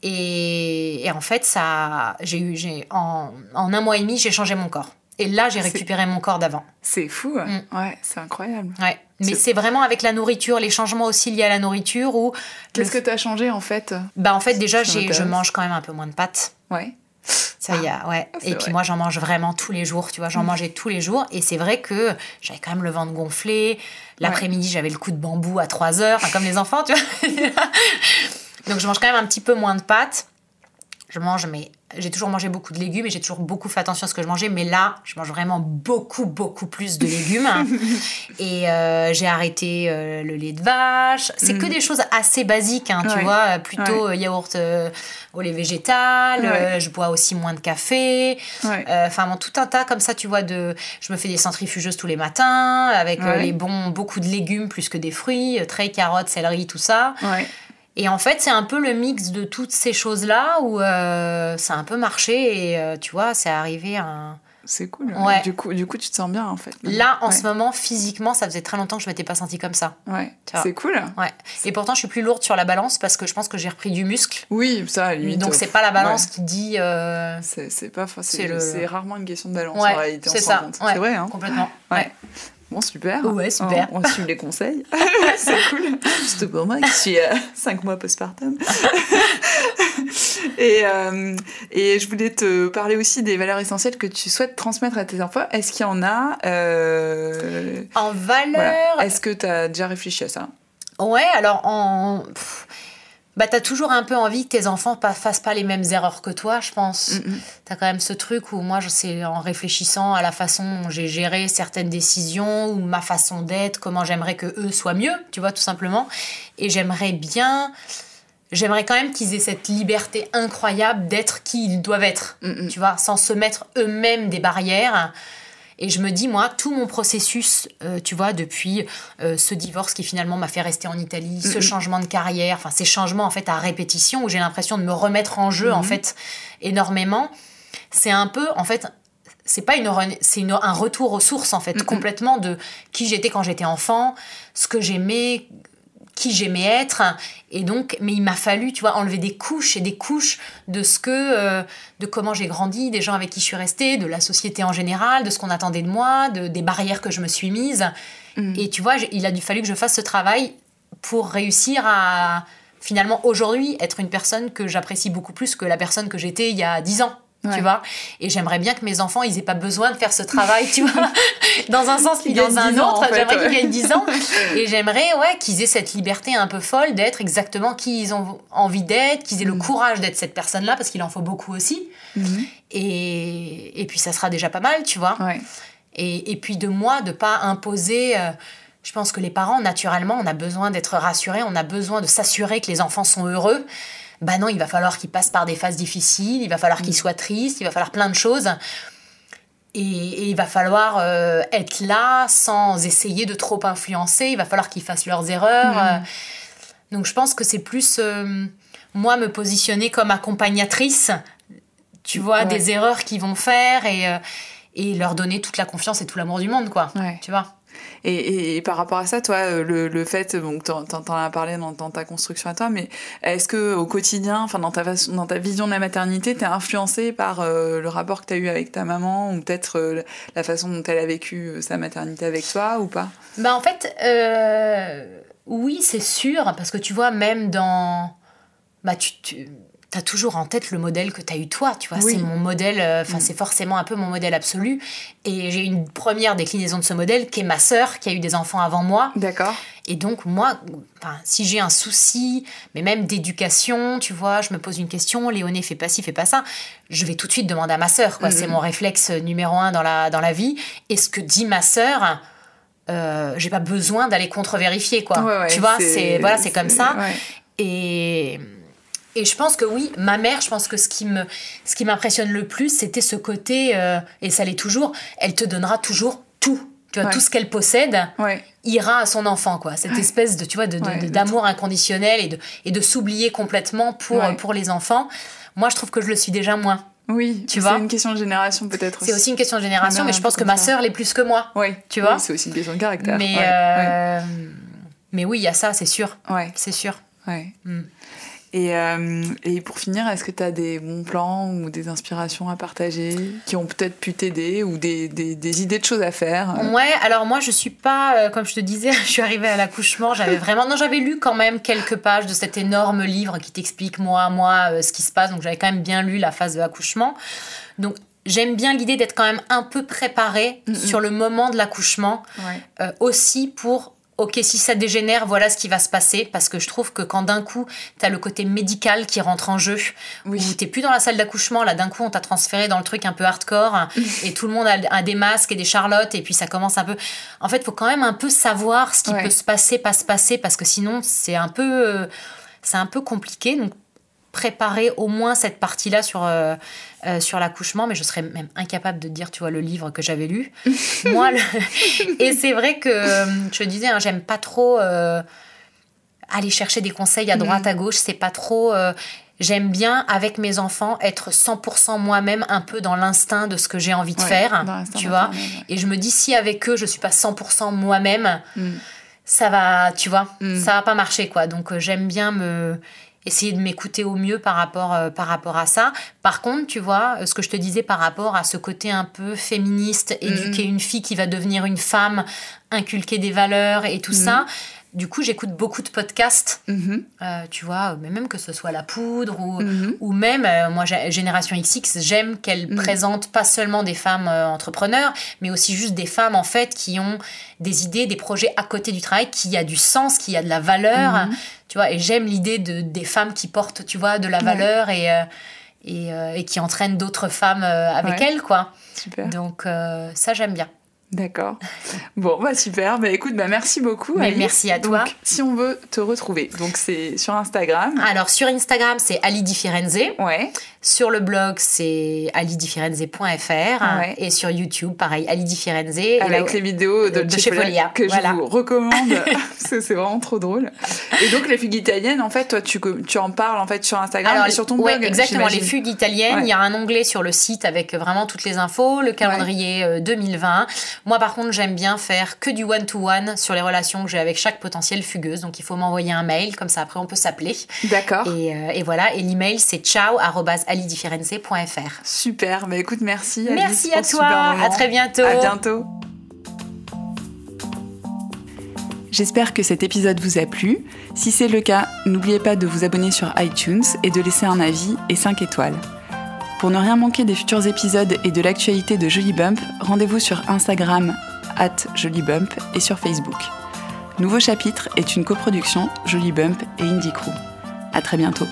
Et, en fait, ça, j'ai eu, j'ai, en, un mois et demi, j'ai changé mon corps. Et là, j'ai récupéré mon corps d'avant. C'est fou, mm. ouais, c'est incroyable. Ouais. Mais c'est vraiment avec la nourriture, les changements aussi liés à la nourriture. Ou Qu'est-ce que tu as changé en fait? Bah en fait, déjà, j'ai, je mange quand même un peu moins de pâtes. Ouais. Ça y est, ouais. Et puis moi, j'en mange vraiment tous les jours, tu vois, j'en mm. mangeais tous les jours. Et c'est vrai que j'avais quand même le ventre gonflé. L'après-midi, j'avais le coup de bambou à 3 heures, enfin, comme les enfants, tu vois. Donc je mange quand même un petit peu moins de pâtes. Je mange, mais j'ai toujours mangé beaucoup de légumes et j'ai toujours beaucoup fait attention à ce que je mangeais. Mais là, je mange vraiment beaucoup, beaucoup plus de légumes. et euh, j'ai arrêté euh, le lait de vache. C'est que mm. des choses assez basiques, hein, tu vois. Plutôt euh, yaourt au lait végétal. je bois aussi moins de café. Enfin, bon, tout un tas comme ça, tu vois. De... Je me fais des centrifugeuses tous les matins avec les bons, beaucoup de légumes plus que des fruits. Traits, carottes, céleri, tout ça. Et en fait, c'est un peu le mix de toutes ces choses-là où euh, ça a un peu marché et euh, tu vois, c'est arrivé à un. C'est cool. Ouais. Du, coup, du coup, tu te sens bien en fait. Là, en ce moment, physiquement, ça faisait très longtemps que je m'étais pas sentie comme ça. Ouais. C'est cool. Ouais. Et pourtant, je suis plus lourde sur la balance parce que je pense que j'ai repris du muscle. Oui, ça, à limite. Donc, c'est pas la balance qui dit. Euh... C'est pas C'est rarement une question de balance en réalité. C'est ça. C'est vrai. Hein. Complètement. ouais. Bon, super. Ouais, super. On, suit les conseils. c'est cool. Surtout pour moi qui suis 5 euh, mois postpartum. et, euh, et je voulais te parler aussi des valeurs essentielles que tu souhaites transmettre à tes enfants. Est-ce qu'il y en a euh, En valeurs Est-ce que tu as déjà réfléchi à ça? Ouais, alors en bah, t'as toujours un peu envie que tes enfants ne fassent pas les mêmes erreurs que toi, je pense. Tu T'as quand même ce truc où moi, c'est en réfléchissant à la façon dont j'ai géré certaines décisions ou ma façon d'être, comment j'aimerais que eux soient mieux, tu vois, tout simplement. Et j'aimerais bien, j'aimerais quand même qu'ils aient cette liberté incroyable d'être qui ils doivent être, tu vois, sans se mettre eux-mêmes des barrières. Et je me dis, moi, tout mon processus, euh, tu vois, depuis euh, ce divorce qui finalement m'a fait rester en Italie, ce changement de carrière, enfin ces changements en fait à répétition où j'ai l'impression de me remettre en jeu en fait énormément, c'est un peu en fait c'est pas une c'est un retour aux sources en fait complètement de qui j'étais quand j'étais enfant ce que j'aimais qui j'aimais être. Et donc, mais il m'a fallu, tu vois, enlever des couches et des couches de ce que, euh, de comment j'ai grandi, des gens avec qui je suis restée, de la société en général, de ce qu'on attendait de moi, de, des barrières que je me suis mise. Mm. Et tu vois, il a dû fallu que je fasse ce travail pour réussir à finalement aujourd'hui être une personne que j'apprécie beaucoup plus que la personne que j'étais il y a dix ans tu vois. Et j'aimerais bien que mes enfants, ils aient pas besoin de faire ce travail, tu vois, dans un sens puis dans un autre. j'aimerais qu'ils gagnent 10 ans. Et j'aimerais, ouais, qu'ils aient cette liberté un peu folle d'être exactement qui ils ont envie d'être, qu'ils aient le mm. courage d'être cette personne-là, parce qu'il en faut beaucoup aussi. Mm-hmm. Et, et puis ça sera déjà pas mal, tu vois. Et, et puis de moi, de pas imposer. Euh, je pense que les parents, naturellement, on a besoin d'être rassurés, on a besoin de s'assurer que les enfants sont heureux bah non, il va falloir qu'il passe par des phases difficiles, il va falloir qu'il mm. soit triste, il va falloir plein de choses. Et, il va falloir euh, être là sans essayer de trop influencer, il va falloir qu'ils fassent leurs erreurs. Mm. donc je pense que c'est plus euh, moi me positionner comme accompagnatrice, tu vois, des erreurs qu'ils vont faire et, euh, et leur donner toute la confiance et tout l'amour du monde, quoi. Tu vois et, et, par rapport à ça, toi, euh, le, le fait, donc t'en, t'en as parlé dans, dans, ta construction à toi, mais est-ce que au quotidien, enfin dans ta dans ta vision de la maternité, t'es influencé par euh, le rapport que t'as eu avec ta maman ou peut-être euh, la façon dont elle a vécu sa maternité avec toi ou pas? Bah en fait, oui, c'est sûr, parce que tu vois, même dans, bah tu tu toujours en tête le modèle que tu as eu toi, tu vois, c'est mon modèle, euh, enfin mm. c'est forcément un peu mon modèle absolu. Et j'ai une première déclinaison de ce modèle qui est ma sœur, qui a eu des enfants avant moi. D'accord. Et donc moi, si j'ai un souci, mais même d'éducation, tu vois, je me pose une question, Léoné fait pas ci, fait pas ça, je vais tout de suite demander à ma sœur, quoi. C'est mm-hmm. mon réflexe numéro un dans la, dans la vie. Et ce que dit ma sœur, euh, j'ai pas besoin d'aller contre-vérifier, quoi. tu vois, c'est voilà, c'est comme ça. Et et je pense que oui, ma mère, je pense que ce qui me, ce qui m'impressionne le plus, c'était ce côté, euh, et ça l'est toujours, elle te donnera toujours tout. Tu vois, tout ce qu'elle possède ira à son enfant, quoi. Cette espèce de, tu vois, de, d'amour inconditionnel et de, et de s'oublier complètement pour, pour les enfants. Moi, je trouve que je le suis déjà moins. Oui, tu vois. C'est une question de génération peut-être. C'est aussi une question de génération, mais je pense que ma sœur l'est plus que moi. Oui. Tu vois. c'est aussi une question de caractère. Mais, euh, mais oui, il y a ça, c'est sûr. Ouais. C'est sûr. Ouais. Mm. Et, euh, et pour finir, est-ce que tu as des bons plans ou des inspirations à partager qui ont peut-être pu t'aider ou des, des, des, idées de choses à faire? Ouais, alors moi je suis pas, euh, comme je te disais, je suis arrivée à l'accouchement, j'avais vraiment. Non, j'avais lu quand même quelques pages de cet énorme livre qui t'explique moi moi euh, ce qui se passe, donc j'avais quand même bien lu la phase de l'accouchement. Donc j'aime bien l'idée d'être quand même un peu préparée sur le moment de l'accouchement, aussi pour ok, si ça dégénère, voilà ce qui va se passer. Parce que je trouve que quand d'un coup, tu as le côté médical qui rentre en jeu, oui. où t'es plus dans la salle d'accouchement, là d'un coup, on t'a transféré dans le truc un peu hardcore, et tout le monde a, des masques et des charlottes, et puis ça commence un peu. En fait, faut quand même un peu savoir ce qui peut se passer, pas se passer, parce que sinon, c'est un peu. Euh, c'est un peu compliqué. Donc, préparer au moins cette partie-là sur, euh, euh, sur l'accouchement, mais je serais même incapable de dire, tu vois, le livre que j'avais lu. Moi, et c'est vrai que, je disais, hein, j'aime pas trop aller chercher des conseils à droite, mm. à gauche. C'est pas trop. J'aime bien, avec mes enfants, être 100% moi-même, un peu dans l'instinct de ce que j'ai envie de faire, tu vois. Et je me dis, si avec eux, je suis pas 100% moi-même, mm. ça va, tu vois, mm. ça va pas marcher, quoi. Donc, euh, j'aime bien me essayer de m'écouter au mieux par rapport, euh, par rapport à ça. Par contre, tu vois, euh, ce que je te disais par rapport à ce côté un peu féministe, éduquer une fille qui va devenir une femme, inculquer des valeurs et tout ça, du coup, j'écoute beaucoup de podcasts, mhm. euh, tu vois, mais même que ce soit La Poudre ou, mhm. ou même, euh, moi, Génération XX, j'aime qu'elle mhm. présente pas seulement des femmes euh, entrepreneurs, mais aussi juste des femmes, en fait, qui ont des idées, des projets à côté du travail, qui a du sens, qui a de la valeur, tu vois, et j'aime l'idée de, des femmes qui portent, tu vois, de la valeur et, et, et, qui entraînent d'autres femmes avec elles, quoi. Super. Donc, ça, j'aime bien. D'accord. Bon, bah super. Bah écoute, bah merci beaucoup. merci à toi. Donc, si on veut te retrouver, donc c'est sur Instagram. Alors sur Instagram, c'est Ali Di Firenze. Ouais. Sur le blog, c'est alidifirenze.fr. Et sur YouTube, pareil, Ali Di Firenze. Avec les vidéos de, de chez Folia, que je vous recommande. c'est vraiment trop drôle. Et donc les fugues italiennes, en fait, toi, tu, tu en parles en fait sur Instagram et sur ton blog. exactement. Les fugues italiennes, il y a un onglet sur le site avec vraiment toutes les infos, le calendrier 2020. Euh, moi, par contre, j'aime bien faire que du one-to-one sur les relations que j'ai avec chaque potentielle fugueuse. Donc, il faut m'envoyer un mail, comme ça, après, on peut s'appeler. D'accord. Et, euh, et, voilà. Et l'email, c'est Super. Mais écoute, merci. merci à toi. À très bientôt. À bientôt. J'espère que cet épisode vous a plu. Si c'est le cas, n'oubliez pas de vous abonner sur iTunes et de laisser un avis et 5 étoiles. Pour ne rien manquer des futurs épisodes et de l'actualité de Jolie Bump, rendez-vous sur Instagram at Bump et sur Facebook. Nouveau chapitre est une coproduction Jolie Bump et Indie Crew. À très bientôt.